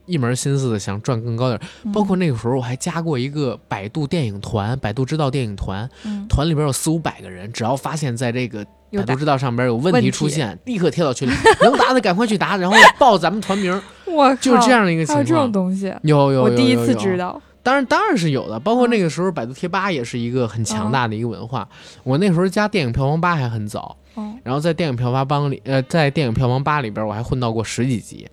S1: 一门心思的想赚更高点。
S2: 嗯
S1: 包括那个时候我还加过一个百度电影团，百度知道电影团，
S2: 嗯
S1: 团里边有四五百个人，只要发现在这个百度知道上边有问
S2: 问题
S1: 题出现，立刻贴到群里，能答的赶快去答，然后 报咱们团名儿，
S2: 我
S1: 就是这样的一个情
S2: 还有这种
S1: 况。
S2: 东西，
S1: 有有有
S2: 我第一次知道。
S1: 当然，当然是有的。包括
S2: 嗯
S1: 那个时候，百度贴吧也是一个很强大的一个文化。我那时候加电影票房吧还很早，
S2: 嗯
S1: 然后在电影票房帮里，呃，在电影票房吧里边，我还混到过十几集。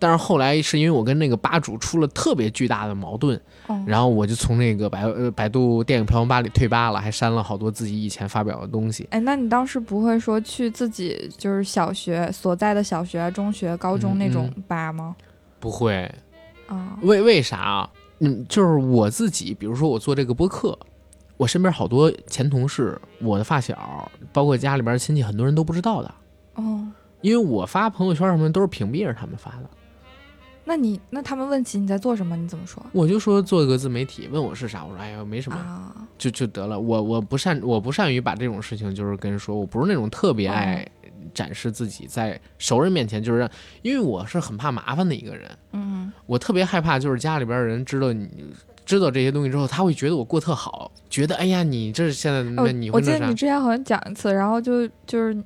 S1: 但是后来是因为我跟那个吧主出了特别巨大的矛盾，
S2: 嗯，
S1: 然后我就从那个百呃百度电影票房吧里退吧了，还删了好多自己以前发表的东西。
S2: 哎，那你当时不会说去自己就是小学所在的小学、中学、高中
S1: 嗯
S2: 那种
S1: 嗯
S2: 吧吗？
S1: 不会，
S2: 啊，
S1: 为为啥啊？嗯，就是我自己，比如说我做这个播客，我身边好多前同事、我的发小，包括家里边亲戚，很多人都不知道的，
S2: 哦，
S1: 因为我发朋友圈什么都是屏蔽着他们发的。
S2: 那你那他们问起你在做什么，你怎么说
S1: 我就说做一个自媒体，问我是啥，我说哎呀没什么，
S2: 啊？
S1: 就就得了。我我不善我不善于把这种事情就是跟人说，我不是那种特别爱展示自己在熟人面前，就是让因为我是很怕麻烦的一个人，
S2: 嗯
S1: 我特别害怕就是家里边人知道你。知道这些东西之后，他会觉得我过特好，觉得哎呀，你这是现在那
S2: 哦我
S1: 你会那啥
S2: 记得你之前好像讲一次，然后就就是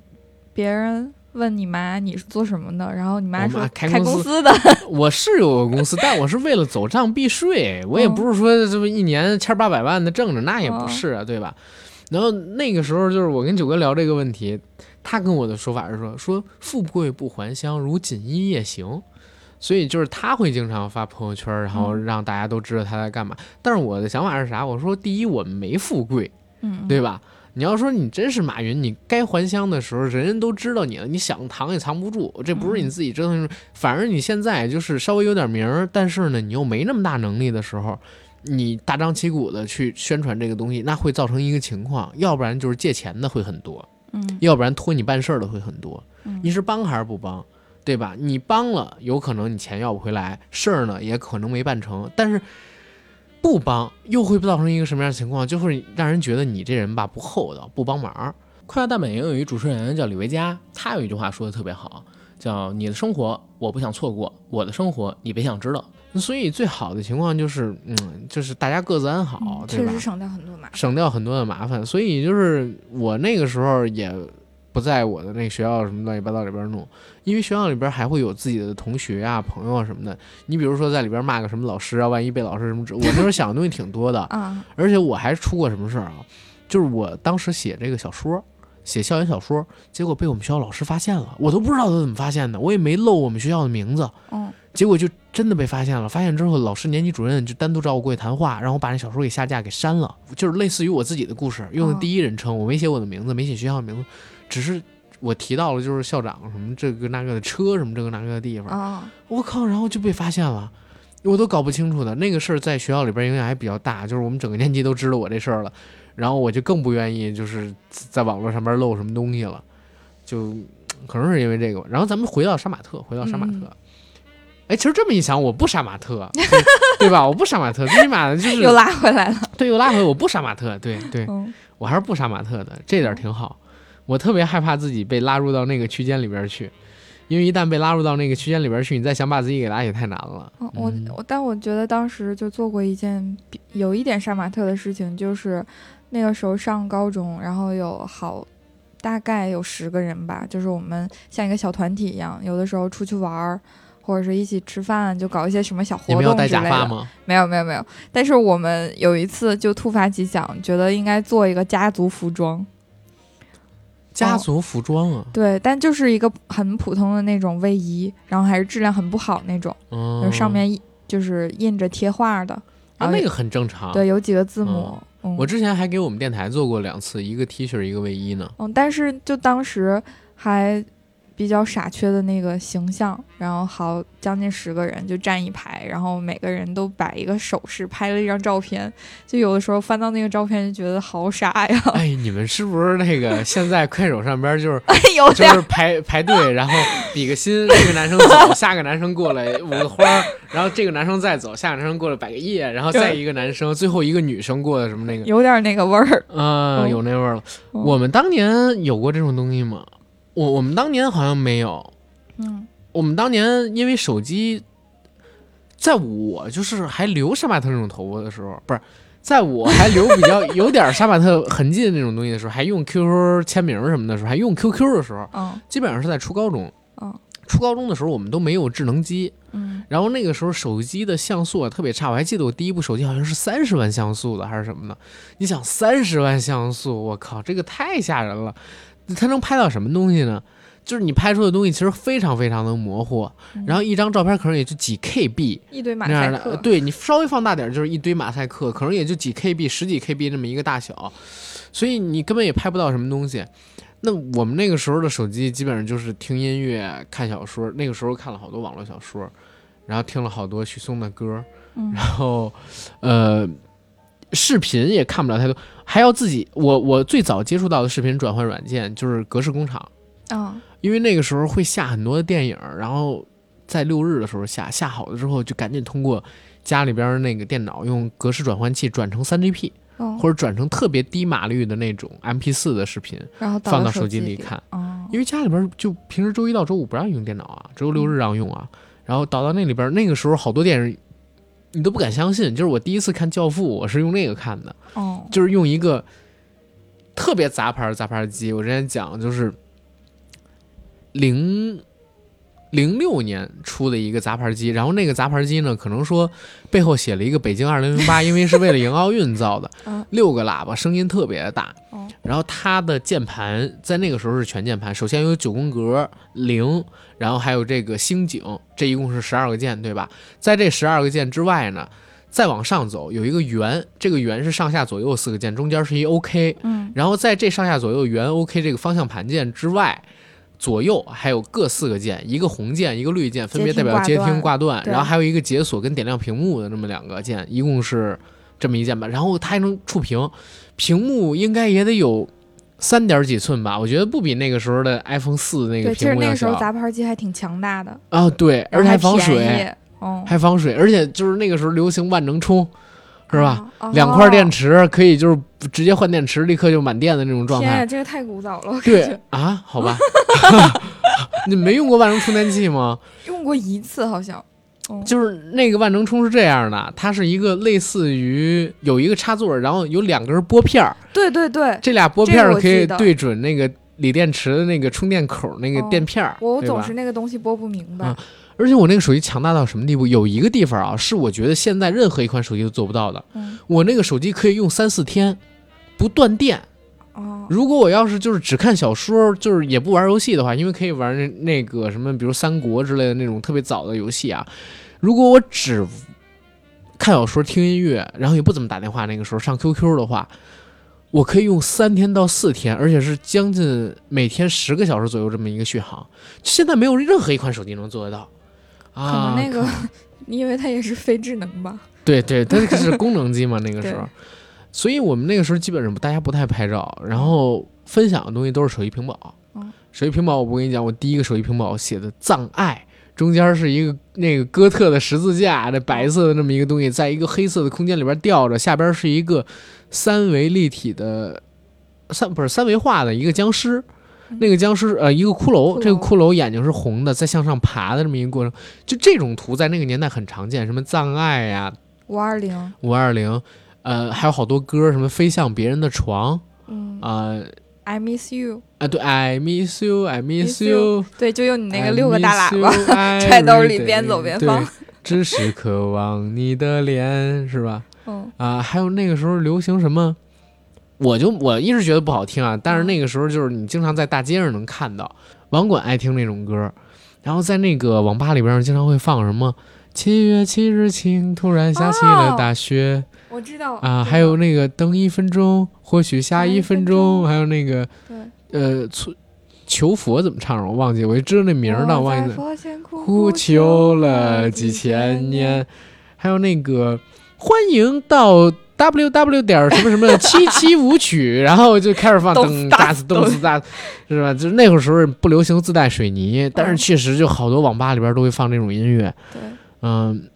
S2: 别人问你妈你是做什么的，然后你妈说
S1: 开公司
S2: 的，
S1: 我是有个公司，但我是为了走账避税，我也不是说这么一年千八百万的挣着，那也不是啊，对吧？然后那个时候就是我跟九哥聊这个问题，他跟我的说法是说说富贵不还乡，如锦衣夜行。所以就是他会经常发朋友圈，然后让大家都知道他在干嘛。但是我的想法是啥？我说第一，我们没富贵，
S2: 嗯，
S1: 对吧？你要说你真是马云，你该还乡的时候，人人都知道你了，你想藏也藏不住，这不是你自己折腾。反而你现在就是稍微有点名儿，但是呢，你又没那么大能力的时候，你大张旗鼓的去宣传这个东西，那会造成一个情况，要不然就是借钱的会很多，
S2: 嗯
S1: 要不然托你办事儿的会很多。
S2: 嗯
S1: 你是帮还是不帮？对吧？你帮了，有可能你钱要不回来，事儿呢也可能没办成。但是不帮，又会造成一个什么样的情况？就会让人觉得你这人吧不厚道，不帮忙。快乐大本营有一主持人叫李维嘉，他有一句话说的特别好，叫“你的生活我不想错过，我的生活你别想知道”。所以最好的情况就是，嗯，就是大家各自安好，对吧
S2: 嗯确实？省掉很多麻烦。
S1: 省掉很多的麻烦。所以就是我那个时候也不在我的那个学校什么乱七八糟里边弄，因为学校里边还会有自己的同学啊、朋友啊什么的。你比如说在里边骂个什么老师啊，万一被老师什么指，我那时候想的东西挺多的，
S2: 啊，
S1: 而且我还出过什么事儿啊？就是我当时写这个小说。写校园小说，结果被我们学校老师发现了，我都不知道他怎么发现的，我也没漏我们学校的名字，
S2: 嗯
S1: 结果就真的被发现了。发现之后，老师、年级主任就单独找我过去谈话，让我把那小说给下架、给删了。就是类似于我自己的故事，用的第一人称，我没写我的名字，没写学校的名字，只是我提到了就是校长什么这个那个的车什么这个那个的地方。
S2: 啊，
S1: 我靠，然后就被发现了，我都搞不清楚的那个事儿，在学校里边影响还比较大，就是我们整个年级都知道我这事儿了，然后我就更不愿意就是在网络上面露什么东西了，就可能是因为这个。然后咱们回到杀马特，回到杀马特。
S2: 嗯
S1: 哎，其实这么一想，我不杀马特，对 对吧？我不杀马特，最起码的就是
S2: 又拉回来了。
S1: 对，又拉回我不杀马特，对对，
S2: 嗯
S1: 我还是不杀马特的，这点儿挺好。我特别害怕自己被拉入到那个区间里边儿去，因为一旦被拉入到那个区间里边儿去，你再想把自己给拉也太难了。
S2: 嗯，我
S1: 嗯
S2: 我但我觉得当时就做过一件有一点杀马特的事情，就是那个时候上高中，然后有好大概有十个人吧，就是我们像一个小团体一样，有的时候出去玩儿。或者是一起吃饭，就搞一些什么小活动之类的。
S1: 假发吗？
S2: 没有没有没有，但是我们有一次就突发奇想，觉得应该做一个家族服装。
S1: 家族服装啊，
S2: 对，但就是一个很普通的那种卫衣，然后还是质量很不好那种，
S1: 嗯，
S2: 就是上面印就是印着贴画的，
S1: 啊那个很正常。
S2: 对，有几个字母。嗯，
S1: 我之前还给我们电台做过两次，一个 T 恤，一个卫衣呢。
S2: 嗯，但是就当时还比较傻缺的那个形象，然后好将近十个人就站一排，然后每个人都摆一个手势，拍了一张照片。就有的时候翻到那个照片，就觉得好傻呀，
S1: 哎，你们是不是那个现在快手上边就是
S2: 有点
S1: 就是排排队，然后比个心，这个男生走，下个男生过来舞个花儿，然后这个男生再走，下个男生过来摆个叶，然后再一个男生，最后一个女生过来什么那个，
S2: 有点那个味儿。
S1: 嗯，
S2: 嗯
S1: 有那味儿了。
S2: 嗯
S1: 我们当年有过这种东西吗？我我们当年好像没有。
S2: 嗯
S1: 我们当年因为手机，在我就是还留杀马特那种头发的时候，不是，在我还留比较有点杀马特痕迹的那种东西的时候，还用 QQ 签名什么的时候，还用 QQ 的时候，
S2: 嗯
S1: 基本上是在初高中。
S2: 嗯
S1: 初高中的时候，我们都没有智能机，
S2: 嗯
S1: 然后那个时候手机的像素啊特别差，我还记得我第一部手机好像是三十万像素的还是什么的。你想三十万像素，我靠，这个太吓人了！它能拍到什么东西呢？就是你拍出的东西其实非常非常的模糊，
S2: 嗯
S1: 然后一张照片可能也就几 KB
S2: 一堆马赛克。
S1: 呃对你稍微放大点儿就是一堆马赛克，可能也就几 KB、十几 KB 这么一个大小，所以你根本也拍不到什么东西。那我们那个时候的手机基本上就是听音乐、看小说，那个时候看了好多网络小说，然后听了好多许嵩的歌，
S2: 嗯
S1: 然后呃，视频也看不了太多，还要自己我我最早接触到的视频转换软件就是格式工厂。
S2: 嗯
S1: 因为那个时候会下很多的电影，然后在六日的时候下，下好了之后就赶紧通过家里边那个电脑用格式转换器转成 3GP，
S2: 哦
S1: 或者转成特别低码率的那种 MP4 的视频，放到手机
S2: 里
S1: 里看。
S2: 哦，
S1: 因为家里边就平时周一到周五不让用电脑啊，只有六日让用啊。然后导到那里边，那个时候好多电影你都不敢相信，就是我第一次看《教父》，我是用那个看的，
S2: 哦，
S1: 就是用一个特别杂牌杂牌机。我之前讲就是零零六年出的一个杂牌机，然后那个杂牌机呢，可能说背后写了一个北京二零零八，因为是为了迎奥运造的
S2: 嗯，
S1: 六个喇叭，声音特别的大。
S2: 哦
S1: 然后它的键盘在那个时候是全键盘，首先有九宫格零，然后还有这个星井，这一共是十二个键，对吧？在这十二个键之外呢，再往上走有一个圆，这个圆是上下左右四个键，中间是一 OK，
S2: 嗯
S1: 然后在这上下左右圆 OK 这个方向盘键之外，左右还有各四个键，一个红键，一个绿键，分别代表接听、挂断，然后还有一个解锁跟点亮屏幕的那么两个键，一共是这么一键吧。然后它还能触屏，屏幕应该也得有三点几寸吧，我觉得不比那个时候的 iPhone 四那个屏幕要
S2: 实那个时候。杂牌机还挺强大的，
S1: 啊，对，而且
S2: 还
S1: 防水，
S2: 哦，
S1: 还防水，而且就是那个时候流行万能充，是吧？
S2: 哦？
S1: 两块电
S2: 池，
S1: 可以就是直接换电池，立刻就满电的那种状态。
S2: 天呀，。这个太古早了，
S1: 对啊，好吧，你没用过万能充电器吗？
S2: 用过一次好像，哦，
S1: 就是那个万能充是这样的，它是一个类似于有一个插座，然后有两根拨片儿，
S2: 对对对，
S1: 这俩拨片可以对准那个锂电池的那个充电口那个
S2: 哦
S1: 电片儿，对吧？
S2: 我总是那个东西拨不明白。
S1: 啊，而且我那个手机强大到什么地步？有一个地方啊，是我觉得现在任何一款手机都做不到的。
S2: 嗯，
S1: 我那个手机可以用三四天，不断电。
S2: 哦，
S1: 如果我要是就是只看小说，就是也不玩游戏的话，因为可以玩那那个什么，比如三国之类的那种特别早的游戏啊。如果我只看小说、听音乐，然后也不怎么打电话，那个时候上 QQ 的话，我可以用三天到四天，而且是将近每天十个小时左右这么一个续航。现在没有任何一款手机能做得到。
S2: 可
S1: 啊，
S2: 能那个，因为它也是非智能吧，
S1: 对对，它是功能机嘛，那个时候，所以我们那个时候基本上大家不太拍照，然后分享的东西都是手机屏保。
S2: 嗯
S1: 手机屏保，我不跟你讲，我第一个手机屏保写的“葬爱”，中间是一个那个哥特的十字架，那白色的那么一个东西，在一个黑色的空间里边吊着，下边是一个三维立体的三不是三维化的一个僵尸。那个僵尸，呃，一个骷髅，这个骷髅眼睛是红的，在向上爬的这么一个过程，就这种图在那个年代很常见，什么葬爱呀、
S2: 五二零，
S1: 五二零，呃，还有好多歌，什么飞向别人的床
S2: 嗯。
S1: 啊
S2: ，I miss you，
S1: 啊，对，I miss you，I miss
S2: Miss you 对，就用你那个六个大喇叭 揣兜里边走边放。
S1: 对，只是渴望你的脸，是吧？
S2: 嗯，
S1: 啊，还有那个时候流行什么，我就我一直觉得不好听啊，但是那个时候就是你经常在大街上能看到，网管爱听那种歌，然后在那个网吧里边经常会放什么。七月七日晴，突然下起了
S2: 哦
S1: 大雪。
S2: 我知道
S1: 啊，还有那个等一分钟，或许下一分钟，还有那个
S2: 对
S1: 呃，求求佛怎么唱了？我忘记，我就知道那名儿，但我忘记了。
S2: 在佛前
S1: 求了几千年，还有那个欢迎到 w w 点什么什么 七七舞曲，然后就开始放
S2: 咚
S1: 噔
S2: 哒
S1: 咚子哒，是吧？就是那个时候不流行自带水泥，但是
S2: 嗯
S1: 确实就好多网吧里边都会放这种音乐。
S2: 对，
S1: 嗯，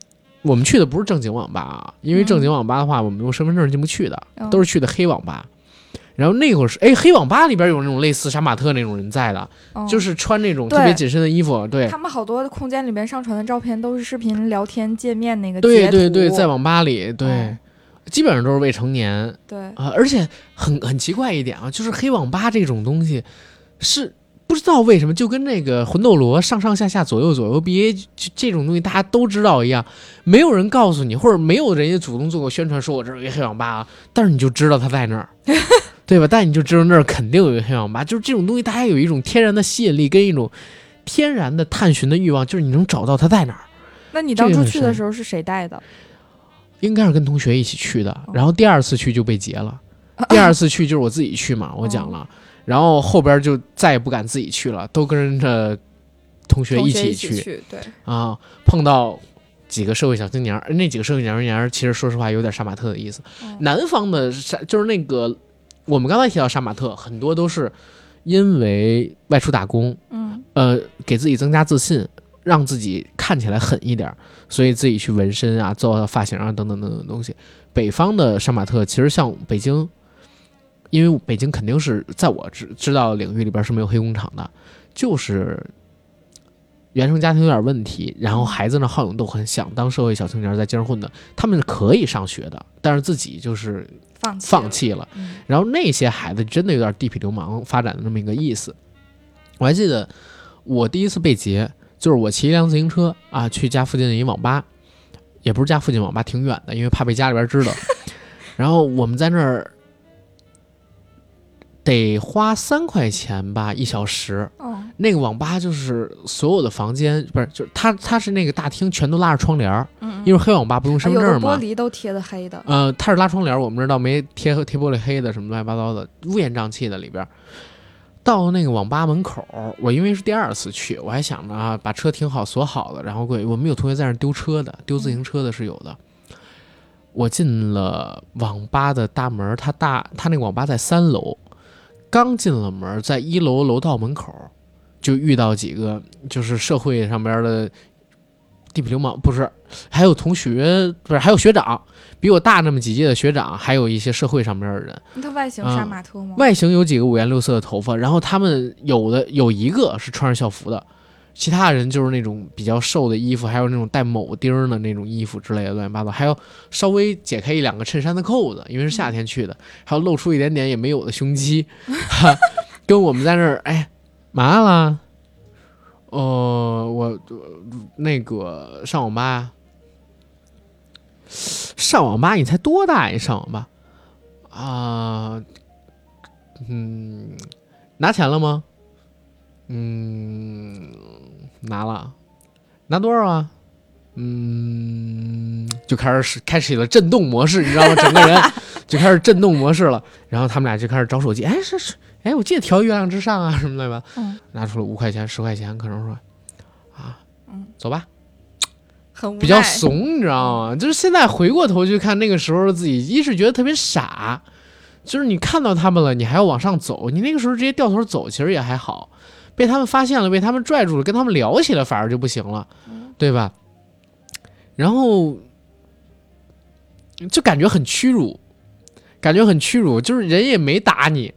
S1: 我们去的不是正经网吧啊，因为正经网吧的话，我们用身份证进不去的，
S2: 嗯
S1: 都是去的黑网吧。然后那会儿是，哎，黑网吧里边有那种类似杀马特那种人在的，
S2: 嗯
S1: 就是穿那种特别紧身的衣服，对，
S2: 他们好多空间里边上传的照片都是视频聊天界面那个
S1: 对
S2: 截
S1: 对对，
S2: 图
S1: 在网吧里，对，
S2: 嗯
S1: 基本上都是未成年
S2: 对
S1: 啊、而且很很奇怪一点啊，就是黑网吧这种东西是不知道为什么，就跟那个魂斗罗上上下下左右左右 BA 就这种东西大家都知道一样，没有人告诉你，或者没有人家主动做过宣传，说我这儿有一个黑网吧啊，但是你就知道他在那儿。对吧？但你就知道那儿肯定有一个黑网吧，就是这种东西，大家有一种天然的吸引力跟一种天然的探寻的欲望，就是你能找到它在哪儿。
S2: 那你当初去的时候是谁带的？
S1: 应该是跟同学一起去的，
S2: 哦
S1: 然后第二次去就被劫了。第二次去就是我自己去嘛，我讲了，然后后边就再也不敢自己去了，都跟着同学一起去啊。碰到几个社会小青年儿，那几个社会小青年儿其实说实话有点杀马特的意思。
S2: 嗯
S1: 南方的杀就是那个我们刚才提到杀马特，很多都是因为外出打工，
S2: 嗯
S1: 呃，给自己增加自信，让自己看起来狠一点儿，所以自己去纹身啊、做发型啊等等等等东西。北方的杀马特其实像北京，因为北京肯定是在我知知道的领域里边是没有黑工厂的，就是原生家庭有点问题，然后孩子呢好勇斗狠，想当社会小青年在街上混的，他们是可以上学的，但是自己就是
S2: 放弃
S1: 放弃了。然后那些孩子真的有点地痞流氓发展的那么一个意思。我还记得我第一次被劫，就是我骑一辆自行车啊，去家附近的一网吧，也不是家附近网吧，挺远的，因为怕被家里边知道。然后我们在那儿得花三块钱吧一小时。
S2: 哦
S1: 那个网吧就是所有的房间不是，就是它它是那个大厅全都拉着窗帘儿，
S2: 嗯，
S1: 因为黑网吧不用身份证嘛
S2: 玻。璃都贴的黑的，
S1: 呃，它是拉窗帘儿，我们这倒没贴贴玻璃黑的，什么乱七八糟的，乌烟瘴气的里边儿。到那个网吧门口，我因为是第二次去，我还想着啊，把车停好锁好了，然后过去。我们有同学在那丢车的，丢自行车的是有的。我进了网吧的大门他，大，他那个网吧在三楼，刚进了门，在一楼楼道门口就遇到几个就是社会上边的地痞流氓，不是，还有同学，不是，还有学长，比我大那么几届的学长，还有一些社会上面的人，
S2: 他外形
S1: 嗯
S2: 杀马特吗？
S1: 外形有几个五颜六色的头发，然后他们有的有一个是穿着校服的，其他人就是那种比较瘦的衣服，还有那种带铆钉的那种衣服之类的乱七八糟，还有稍微解开一两个衬衫的扣子，因为是夏天去的，还有露出一点点也没有的胸肌，哈，跟我们在那儿哎，嘛啦？呃，我那个上网吧，上网吧，你才多大呀？上网吧啊、嗯，拿钱了吗？嗯，拿了，拿多少啊？嗯，就开始开启了震动模式，你知道吗？整个人就开始震动模式了。然后他们俩就开始找手机，哎，是是，哎，我记得调月亮之上啊什么的吧。
S2: 嗯，
S1: 拿出了五块钱、十块钱，可能说啊，
S2: 嗯，
S1: 走吧，
S2: 很
S1: 比较怂，你知道吗？就是现在回过头去看那个时候的自己，一是觉得特别傻，就是你看到他们了，你还要往上走，你那个时候直接掉头走，其实也还好。被他们发现了，被他们拽住了，跟他们聊起来反而就不行了，
S2: 嗯
S1: 对吧？然后就感觉很屈辱，感觉很屈辱，就是人也没打你，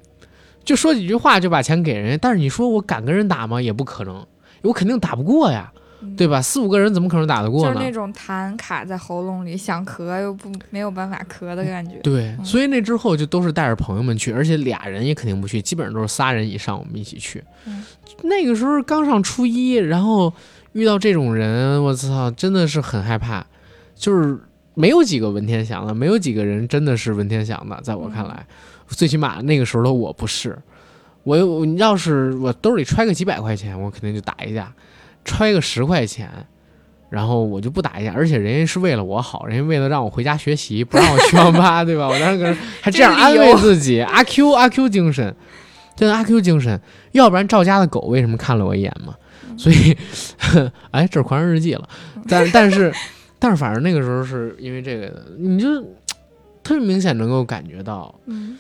S1: 就说几句话就把钱给人家，但是你说我敢跟人打吗？也不可能，我肯定打不过呀，
S2: 嗯
S1: 对吧？四五个人怎么可能打得过呢？
S2: 就是那种痰卡在喉咙里，想咳又不没有办法咳的感觉。
S1: 对，
S2: 嗯
S1: 所以那之后就都是带着朋友们去，而且俩人也肯定不去，基本上都是仨人以上我们一起去。
S2: 嗯
S1: 那个时候刚上初一，然后遇到这种人，我操，真的是很害怕，就是没有几个文天祥的，没有几个人真的是文天祥的，在我看来，最起码那个时候的我不是。我有，你要是我兜里揣个几百块钱，我肯定就打一架；揣个十块钱，然后我就不打一架。而且人家是为了我好，人家为了让我回家学习，不让我去网吧，对吧？我当时可能还这样安慰自己，阿 Q 阿 Q 精神，真的阿 Q 精神。要不然赵家的狗为什么看了我一眼嘛？所以，哎，这是狂人日记了。但但是但是，反正那个时候是因为这个，你就 特别明显能够感觉到
S2: 嗯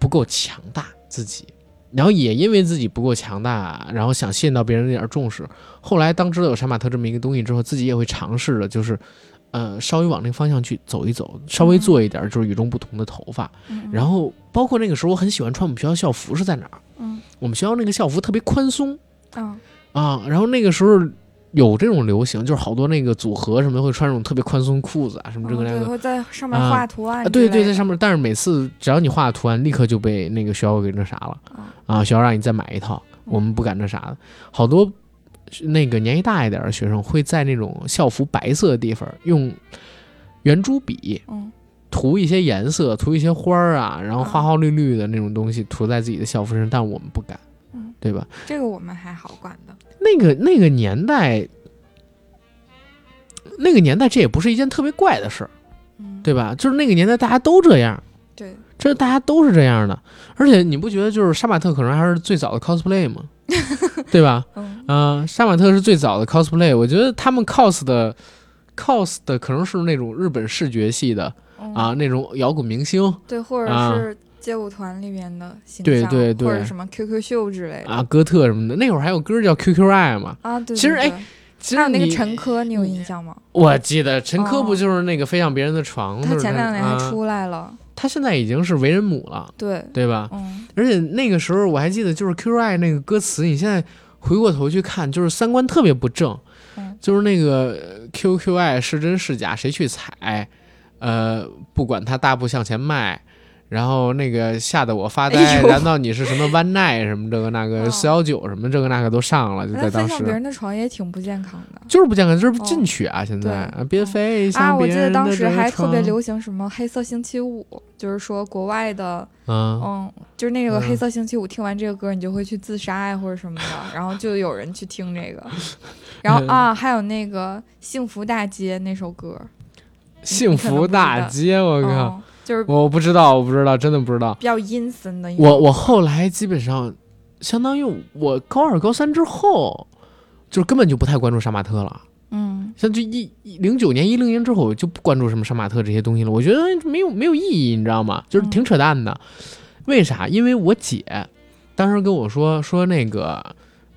S1: 不够强大自己，然后也因为自己不够强大，然后想吸引到别人那点重视。后来当知道有杀马特这么一个东西之后，自己也会尝试着，就是呃稍微往那个方向去走一走，稍微做一点就是与众不同的头发。
S2: 嗯，
S1: 然后包括那个时候，我很喜欢穿我们学校校服是在哪儿？
S2: 嗯
S1: 我们学校那个校服特别宽松
S2: 啊
S1: 啊，然后那个时候。有这种流行，就是好多那个组合什么会穿这种特别宽松裤子啊，什么这个那
S2: 对，
S1: 个
S2: 会在上面
S1: 啊
S2: 画图案
S1: 啊，对对，在上面，但是每次只要你画的图案，立刻就被那个学校给那啥了。
S2: 啊
S1: 啊，学校让你再买一套，我们不敢那啥的。好多那个年纪大一点的学生会在那种校服白色的地方用圆珠笔
S2: 嗯。
S1: 涂一些颜色，涂一些花儿啊，然后花
S2: 啊
S1: 花绿绿的那种东西涂在自己的校服上，但我们不敢
S2: 嗯，
S1: 对吧？
S2: 这个我们还好管的。
S1: 那个那个年代，那个年代这也不是一件特别怪的事儿，
S2: 嗯，
S1: 对吧？就是那个年代大家都这样。
S2: 对，
S1: 这大家都是这样的，而且你不觉得就是杀马特可能还是最早的 cosplay 吗？对吧？
S2: 嗯
S1: 嗯、杀马特是最早的 cosplay，我觉得他们 cos 的 cos 的可能是那种日本视觉系的
S2: 嗯
S1: 啊，那种摇滚明星
S2: 对，或者
S1: 啊
S2: 是街舞团里面的形
S1: 对
S2: 象，
S1: 对对
S2: 或者什么 QQ 秀之类的
S1: 啊，哥特什么的，那会儿还有歌叫 QQ 爱嘛。
S2: 啊，对，
S1: 其实哎
S2: 还有那个陈珂，你有印象吗？
S1: 我记得陈珂不
S2: 哦
S1: 就是那个飞向别人的床？
S2: 他前两年还
S1: 啊
S2: 出来了，
S1: 他现在已经是为人母了，
S2: 对，
S1: 对吧？
S2: 嗯，
S1: 而且那个时候我还记得，就是 QI 那个歌词，你现在回过头去看，就是三观特别不正，
S2: 嗯
S1: 就是那个呃 QQI 是真是假，谁去踩？呃，不管他大步向前迈。然后那个吓得我发呆，难道你是什么弯奈什么这个那个
S2: 哦。
S1: 四幺九什么这个那个都上了，就在
S2: 那
S1: 当时。
S2: 飞上别人的床也挺不健康的。
S1: 就是不健康，就是
S2: 哦。
S1: 进去啊！现在。
S2: 对
S1: 啊，别飞向
S2: 啊，我记得当时还特别流行什么黑色星期五，就是说国外的，
S1: 嗯，
S2: 嗯，就是那个
S1: 嗯。
S2: 黑色星期五，听完这个歌你就会去自杀呀或者什么的，然后就有人去听这个，然后啊，还有那个幸福大街那首歌，
S1: 幸福大街，我靠！
S2: 嗯，就是
S1: 我不知道，我不知道，真的不知道。
S2: 比较阴森的
S1: 我我后来基本上，相当于我高二高三之后，就是根本就不太关注杀马特了。
S2: 嗯
S1: 像就一零九年、一零年之后，我就不关注什么杀马特这些东西了。我觉得没有没有意义，你知道吗？就是挺扯淡的。为啥？因为我姐当时跟我说说那个，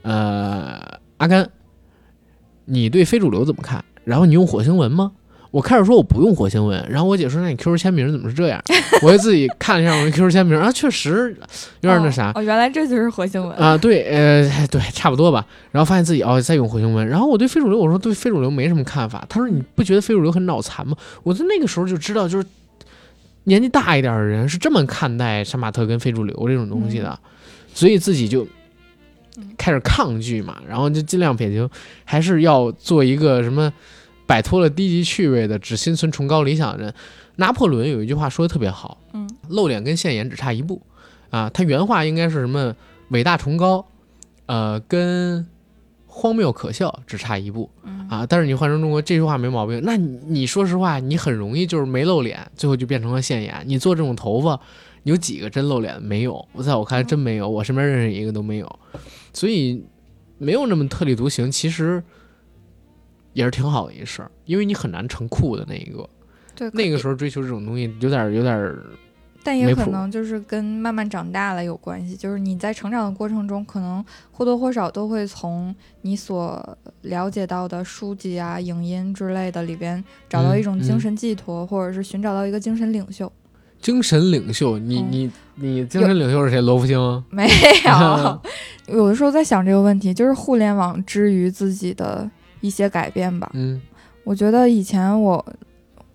S1: 呃，阿甘，你对非主流怎么看？然后你用火星文吗？我开始说我不用火星文，然后我姐说：“那你 QQ 签名怎么是这样？” 我就自己看了一下我的 QQ 签名啊，确实有点那啥。
S2: 哦，哦原来这就是火星文
S1: 啊，对，呃，对，差不多吧。然后发现自己哦在用火星文，然后我对非主流，我说对非主流没什么看法。他说你不觉得非主流很脑残吗？我在那个时候就知道，就是年纪大一点的人是这么看待杀马特跟非主流这种东西的，所以自己就
S2: 嗯
S1: 开始抗拒嘛，然后就尽量撇清，还是要做一个什么摆脱了低级趣味的，只心存崇高理想的人。拿破仑有一句话说的特别好，
S2: 嗯
S1: 露脸跟现眼只差一步啊。他原话应该是什么？伟大崇高，呃，跟荒谬可笑只差一步
S2: 嗯
S1: 啊。但是你换成中国，这句话没毛病。那你你说实话，你很容易就是没露脸，最后就变成了现眼。你做这种头发，有几个真露脸？没有，我在我看来真没有，我身边认识一个都没有。所以没有那么特立独行，其实也是挺好的一事儿，因为你很难成酷的那一个。
S2: 对
S1: 那个时候追求这种东西，有点儿有点儿
S2: 但也可能就是跟慢慢长大了有关系，就是你在成长的过程中，可能或多或少都会从你所了解到的书籍啊、影音之类的里边找到
S1: 嗯
S2: 一种精
S1: 嗯
S2: 神寄托，或者是寻找到一个精神领袖。
S1: 精神领袖。你
S2: 嗯
S1: 你你精神领袖是谁？罗福星吗？
S2: 没有，有的时候在想这个问题，就是互联网之于自己的一些改变吧。
S1: 嗯
S2: 我觉得以前我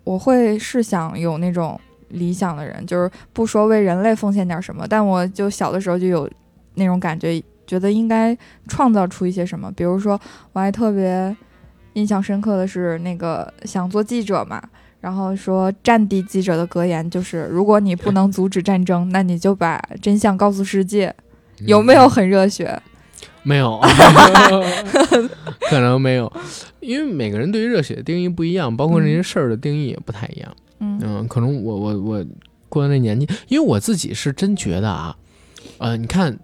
S2: 我会是想有那种理想的人，就是不说为人类奉献点什么，但我就小的时候就有那种感觉，觉得应该创造出一些什么。比如说，我还特别印象深刻的是那个想做记者嘛。然后说，战地记者的格言就是：如果你不能阻止战争，那你就把真相告诉世界。有没有很热血？
S1: 没有，可能没有，因为每个人对于热血的定义不一样，包括这些事儿的定义也不太一样。
S2: 嗯
S1: 嗯，可能我我我过了那年纪，因为我自己是真觉得啊，呃，你看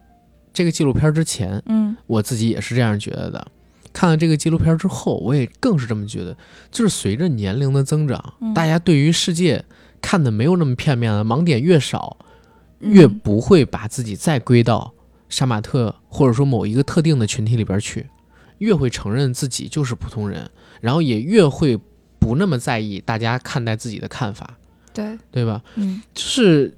S1: 这个纪录片之前，
S2: 嗯
S1: 我自己也是这样觉得的。看了这个纪录片之后，我也更是这么觉得。就是随着年龄的增长，
S2: 嗯
S1: 大家对于世界看的没有那么片面了，盲点越少，越
S2: 嗯
S1: 不会把自己再归到杀马特或者说某一个特定的群体里边去，越会承认自己就是普通人，然后也越会不那么在意大家看待自己的看法，
S2: 对，
S1: 对吧？
S2: 嗯
S1: 就是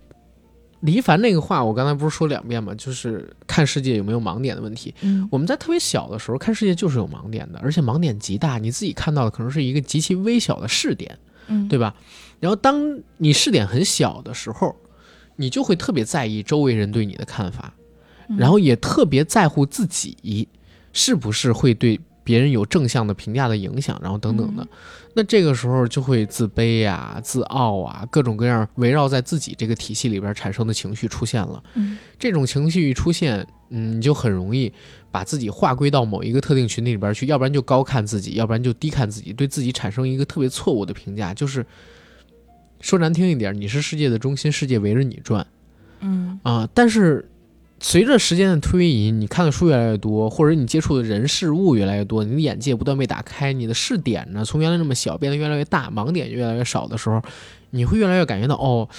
S1: 黎凡那个话，我刚才不是说两遍吗？就是看世界有没有盲点的问题。
S2: 嗯
S1: 我们在特别小的时候看世界就是有盲点的，而且盲点极大，你自己看到的可能是一个极其微小的视点。
S2: 嗯，
S1: 对吧？然后当你视点很小的时候，你就会特别在意周围人对你的看法，
S2: 嗯
S1: 然后也特别在乎自己是不是会对别人有正向的评价的影响，然后等等的。
S2: 嗯
S1: 那这个时候就会自卑呀、自傲啊，各种各样围绕在自己这个体系里边产生的情绪出现了。
S2: 嗯
S1: 这种情绪一出现，嗯，你就很容易把自己划归到某一个特定群体里边去，要不然就高看自己，要不然就低看自己，对自己产生一个特别错误的评价，就是说难听一点，你是世界的中心，世界围着你转
S2: 嗯
S1: 啊、但是随着时间的推移，你看的书越来越多，或者你接触的人事物越来越多，你的眼界不断被打开，你的视点呢从原来那么小变得越来越大，盲点越来越少的时候，你会越来越感觉到哦，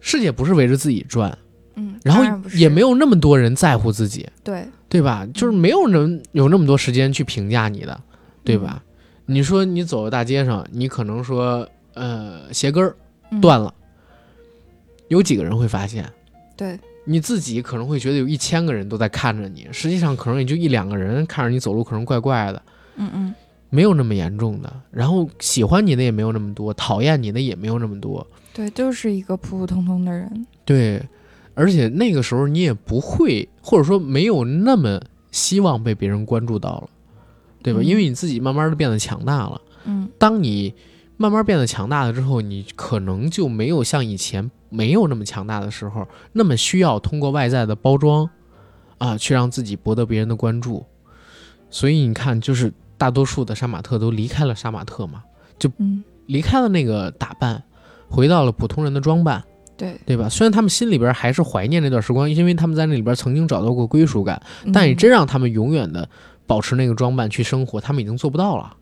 S1: 世界不是围着自己转。
S2: 嗯，
S1: 然后也没有那么多人在乎自己，
S2: 对，
S1: 对吧？就是没有人有那么多时间去评价你的，对吧？你说你走在大街上，你可能说呃鞋跟儿
S2: 嗯
S1: 断了，有几个人会发现？
S2: 对，
S1: 你自己可能会觉得有一千个人都在看着你，实际上可能也就一两个人看着你走路可能怪怪的，
S2: 嗯嗯
S1: 没有那么严重的。然后喜欢你的也没有那么多，讨厌你的也没有那么多。
S2: 对，就是一个普普通通的人。
S1: 对，而且那个时候你也不会，或者说没有那么希望被别人关注到了，对吧？
S2: 嗯
S1: 因为你自己慢慢的变得强大了。
S2: 嗯
S1: 当你慢慢变得强大了之后，你可能就没有像以前没有那么强大的时候那么需要通过外在的包装啊，去让自己博得别人的关注。所以你看，就是大多数的杀马特都离开了杀马特嘛，
S2: 就，
S1: 离开了那个打扮，回到了普通人的装扮，
S2: 对。
S1: 对吧？虽然他们心里边还是怀念那段时光，因为他们在那里边曾经找到过归属感，但你
S2: 嗯
S1: 真让他们永远的保持那个装扮去生活，他们已经做不到了。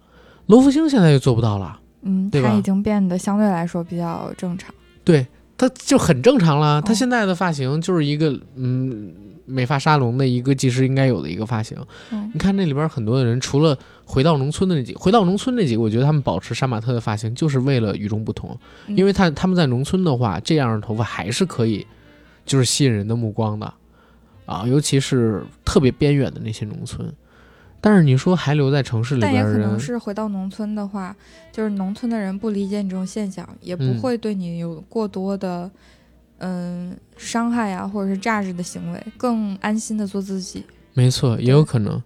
S1: 罗福星现在就做不到了。
S2: 嗯，
S1: 对吧
S2: 他已经变得相对来说比较正常。
S1: 对，他就很正常了。他
S2: 哦
S1: 现在的发型就是一个嗯美发沙龙的一个技师应该有的一个发型。
S2: 嗯
S1: 你看那里边很多的人，除了回到农村的那几，回到农村那几个，我觉得他们保持杀马特的发型就是为了与众不同，
S2: 嗯
S1: 因为他他们在农村的话，这样的头发还是可以，就是吸引人的目光的啊，尤其是特别边远的那些农村。但是你说还留在城市里
S2: 但也可能是回到农村的话，就是农村的人不理解你这种现象，也不
S1: 嗯
S2: 会对你有过多的嗯伤害啊，或者是榨汁的行为，更安心的做自己。
S1: 没错，也有可能，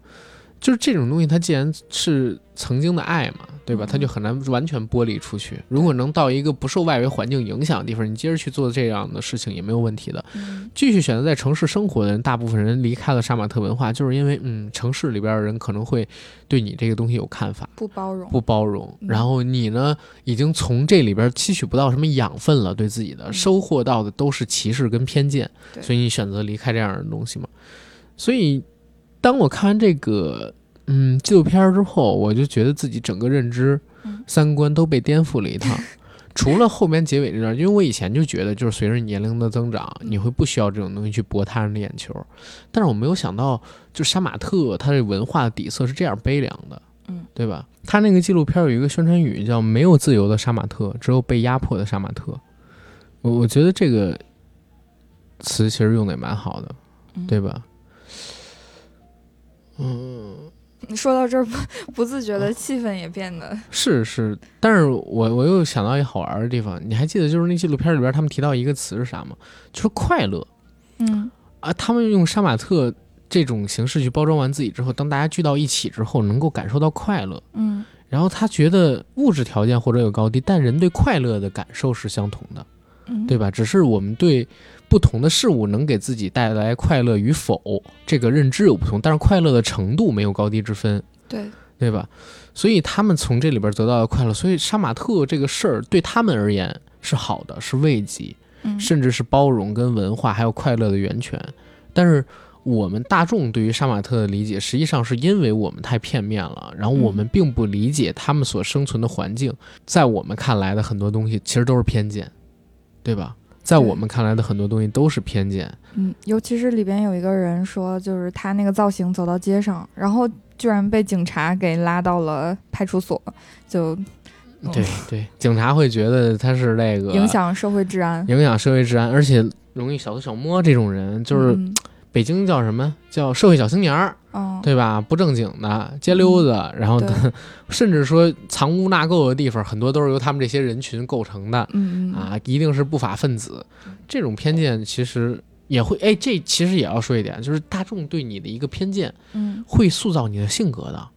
S1: 就是这种东西，它既然是曾经的爱嘛，对吧？
S2: 嗯
S1: 它就很难完全剥离出去。如果能到一个不受外围环境影响的地方，你接着去做这样的事情也没有问题的。
S2: 嗯
S1: 继续选择在城市生活的人，大部分人离开了杀马特文化，就是因为嗯，城市里边的人可能会对你这个东西有看法。
S2: 不包容。
S1: 不包容，
S2: 嗯
S1: 然后你呢，已经从这里边吸取不到什么养分了，对自己的
S2: 嗯
S1: 收获到的都是歧视跟偏见，所以你选择离开这样的东西嘛。所以，当我看完这个嗯纪录片儿之后，我就觉得自己整个认知、
S2: 嗯
S1: 三观都被颠覆了一趟。除了后边结尾这段，因为我以前就觉得，就是随着年龄的增长，你会不需要这种东西去博他人的眼球，但是我没有想到，就杀马特它这文化的底色是这样悲凉的。
S2: 嗯，
S1: 对吧？他那个纪录片有一个宣传语叫“没有自由的杀马特，只有被压迫的杀马特”。我我觉得这个词其实用的也蛮好的，
S2: 嗯
S1: 对吧？
S2: 说到这儿，不不自觉的气氛也变得
S1: 是是，但是我我又想到一个好玩的地方，你还记得就是那纪录片里边他们提到一个词是啥吗？就是快乐
S2: 嗯
S1: 啊！他们用杀马特这种形式去包装完自己之后，当大家聚到一起之后，能够感受到快乐。
S2: 嗯
S1: 然后他觉得物质条件或者有高低，但人对快乐的感受是相同的。
S2: 嗯，
S1: 对吧？只是我们对不同的事物能给自己带来快乐与否，这个认知有不同，但是快乐的程度没有高低之分，
S2: 对，
S1: 对吧？所以他们从这里边得到的快乐，所以杀马特这个事儿对他们而言是好的，是慰藉，
S2: 嗯
S1: 甚至是包容跟文化还有快乐的源泉。但是我们大众对于杀马特的理解，实际上是因为我们太片面了，然后我们并不理解他们所生存的环境，在我们看来的很多东西其实都是偏见，对吧？在我们看来的很多东西都是偏见，
S2: 嗯，尤其是里边有一个人说，就是他那个造型走到街上，然后居然被警察给拉到了派出所，就嗯。
S1: 对对，警察会觉得他是那个
S2: 影响社会治安。
S1: 影响社会治安，而且容易小偷小摸这种人，就是
S2: 嗯
S1: 北京叫什么叫社会小青年儿，
S2: 哦，
S1: 对吧？不正经的街溜子，然后 甚至说藏污纳垢的地方，很多都是由他们这些人群构成的啊，一定是不法分子。这种偏见其实也会，哎，这其实也要说一点，就是大众对你的一个偏见
S2: 嗯
S1: 会塑造你的性格的。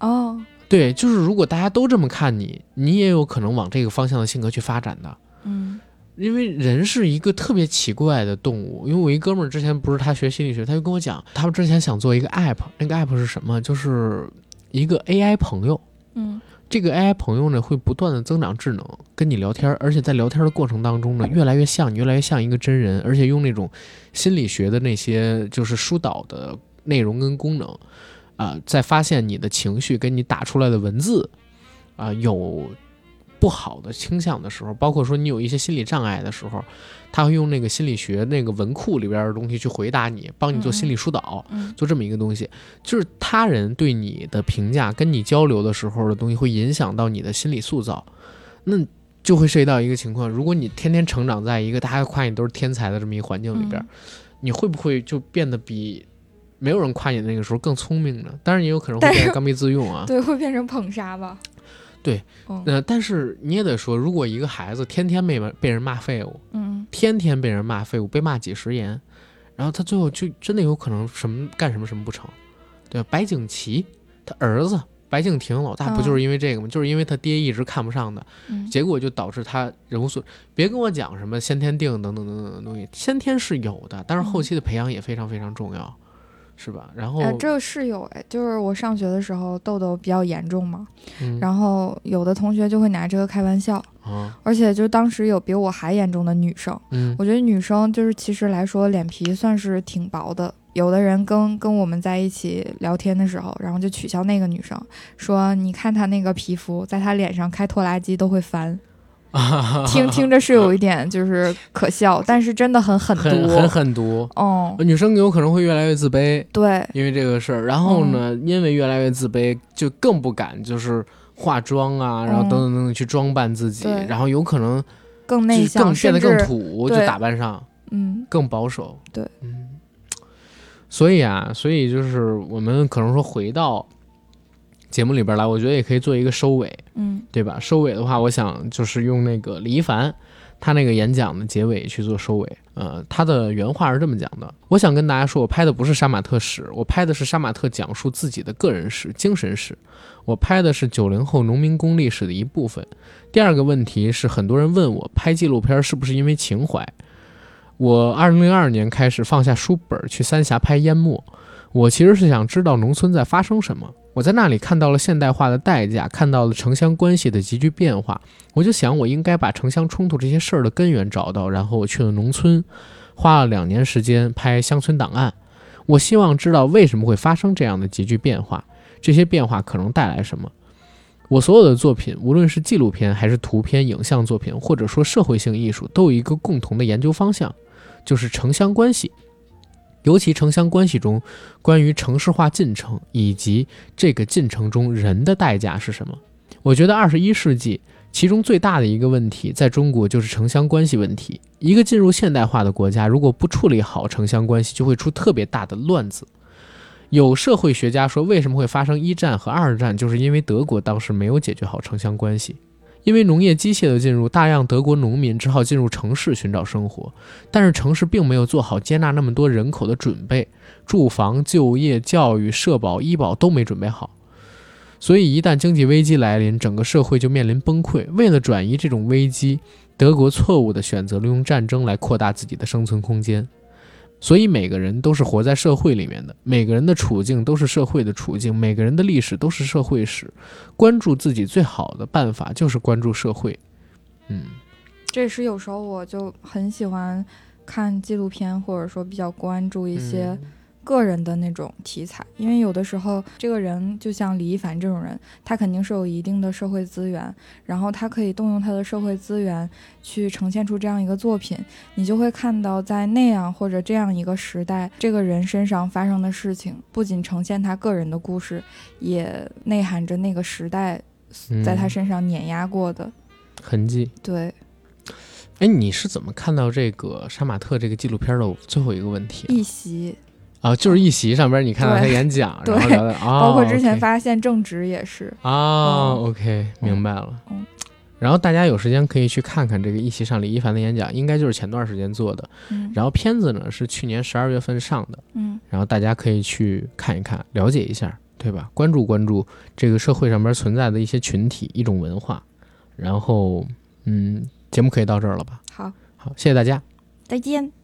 S2: 哦，
S1: 对，就是如果大家都这么看你，你也有可能往这个方向的性格去发展的。
S2: 嗯
S1: 因为人是一个特别奇怪的动物。因为我一哥们儿之前不是他学心理学，他就跟我讲，他们之前想做一个 app，那个 app 是什么？就是一个 AI 朋友。
S2: 嗯
S1: 这个 AI 朋友呢，会不断的增长智能，跟你聊天儿，而且在聊天的过程当中呢，越来越像你，越来越像一个真人，而且用那种心理学的那些就是疏导的内容跟功能，啊、在发现你的情绪跟你打出来的文字，啊、有不好的倾向的时候，包括说你有一些心理障碍的时候，他会用那个心理学那个文库里边的东西去回答你，帮你做心理疏导，
S2: 嗯
S1: 做这么一个东西。就是他人对你的评价，跟你交流的时候的东西，会影响到你的心理塑造。那就会涉及到一个情况，如果你天天成长在一个大家夸你都是天才的这么一个环境里边，
S2: 嗯
S1: 你会不会就变得比没有人夸你那个时候更聪明呢？当然也有可能会变得刚愎自用啊。
S2: 对，会变成捧杀吧？
S1: 对，
S2: 嗯
S1: 呃，但是你也得说，如果一个孩子天天被被人骂废物，
S2: 嗯
S1: 天天被人骂废物，被骂几十言，然后他最后就真的有可能什么干什么什么不成，对吧？白景琦他儿子白敬亭老大不就是因为这个吗？就是因为他爹一直看不上的，
S2: 嗯
S1: 结果就导致他人无所。别跟我讲什么先天定等等等等的东西，先天是有的，但是后期的培养也非常非常重要，是吧？然后，
S2: 哎，这个是有哎，就是我上学的时候痘痘比较严重嘛，
S1: 嗯
S2: 然后有的同学就会拿这个开玩笑，
S1: 啊，
S2: 而且就当时有比我还严重的女生，
S1: 嗯
S2: 我觉得女生就是其实来说脸皮算是挺薄的。有的人跟跟我们在一起聊天的时候，然后就取笑那个女生，说你看她那个皮肤，在她脸上开拖拉机都会翻。听听着是有一点就是可笑，但是真的很狠毒。
S1: 很狠毒，
S2: 哦，
S1: 女生有可能会越来越自卑，
S2: 对，
S1: 因为这个事儿。然后呢，
S2: 嗯
S1: 因为越来越自卑，就更不敢就是化妆啊，然后等等等等去装扮自己，
S2: 对
S1: 然后有可能
S2: 更内向，
S1: 变得更土，就打扮上
S2: 嗯
S1: 更保守。
S2: 对，
S1: 嗯。所以啊，所以就是我们可能说回到节目里边来，我觉得也可以做一个收尾。
S2: 嗯
S1: 对吧？收尾的话，我想就是用那个李一凡他那个演讲的结尾去做收尾。呃，他的原话是这么讲的：我想跟大家说，我拍的不是杀马特史，我拍的是杀马特讲述自己的个人史、精神史。我拍的是九零后农民工历史的一部分。第二个问题是，很多人问我拍纪录片是不是因为情怀？我二零零二年开始放下书本去三峡拍淹没，我其实是想知道农村在发生什么。我在那里看到了现代化的代价，看到了城乡关系的急剧变化，我就想我应该把城乡冲突这些事儿的根源找到，然后我去了农村，花了两年时间拍乡村档案。我希望知道为什么会发生这样的急剧变化，这些变化可能带来什么。我所有的作品，无论是纪录片还是图片、影像作品，或者说社会性艺术，都有一个共同的研究方向，就是城乡关系。尤其城乡关系中，关于城市化进程以及这个进程中人的代价是什么？我觉得二十一世纪其中最大的一个问题，在中国就是城乡关系问题。一个进入现代化的国家，如果不处理好城乡关系，就会出特别大的乱子。有社会学家说，为什么会发生一战和二战，就是因为德国当时没有解决好城乡关系。因为农业机械的进入，大量德国农民只好进入城市寻找生活，但是城市并没有做好接纳那么多人口的准备，住房、就业、教育、社保、医保都没准备好，所以一旦经济危机来临，整个社会就面临崩溃。为了转移这种危机，德国错误地选择了用战争来扩大自己的生存空间。所以每个人都是活在社会里面的，每个人的处境都是社会的处境，每个人的历史都是社会史。关注自己最好的办法就是关注社会。嗯，
S2: 这也是有时候我就很喜欢看纪录片，或者说比较关注一些
S1: 嗯
S2: 个人的那种题材，因为有的时候这个人就像李一凡这种人，他肯定是有一定的社会资源，然后他可以动用他的社会资源去呈现出这样一个作品，你就会看到在那样或者这样一个时代，这个人身上发生的事情，不仅呈现他个人的故事，也内涵着那个时代在他
S1: 嗯
S2: 身上碾压过的。
S1: 痕迹。
S2: 对，
S1: 哎，你是怎么看到这个杀马特这个纪录片的最后一个问题
S2: 一席，
S1: 啊？啊，就是一席上边你看到他演讲，
S2: 对
S1: 然后聊的啊，
S2: 包括之前发现正直也是。
S1: 啊
S2: 嗯
S1: ，OK，明白了。
S2: 嗯
S1: 然后大家有时间可以去看看这个一席上李一凡的演讲，应该就是前段时间做的。
S2: 嗯
S1: 然后片子呢是去年十二月份上的，
S2: 嗯
S1: 然后大家可以去看一看，了解一下，对吧？关注关注这个社会上边存在的一些群体、一种文化。然后，嗯，节目可以到这儿了吧？
S2: 好，
S1: 好，谢谢大家。
S2: 再见。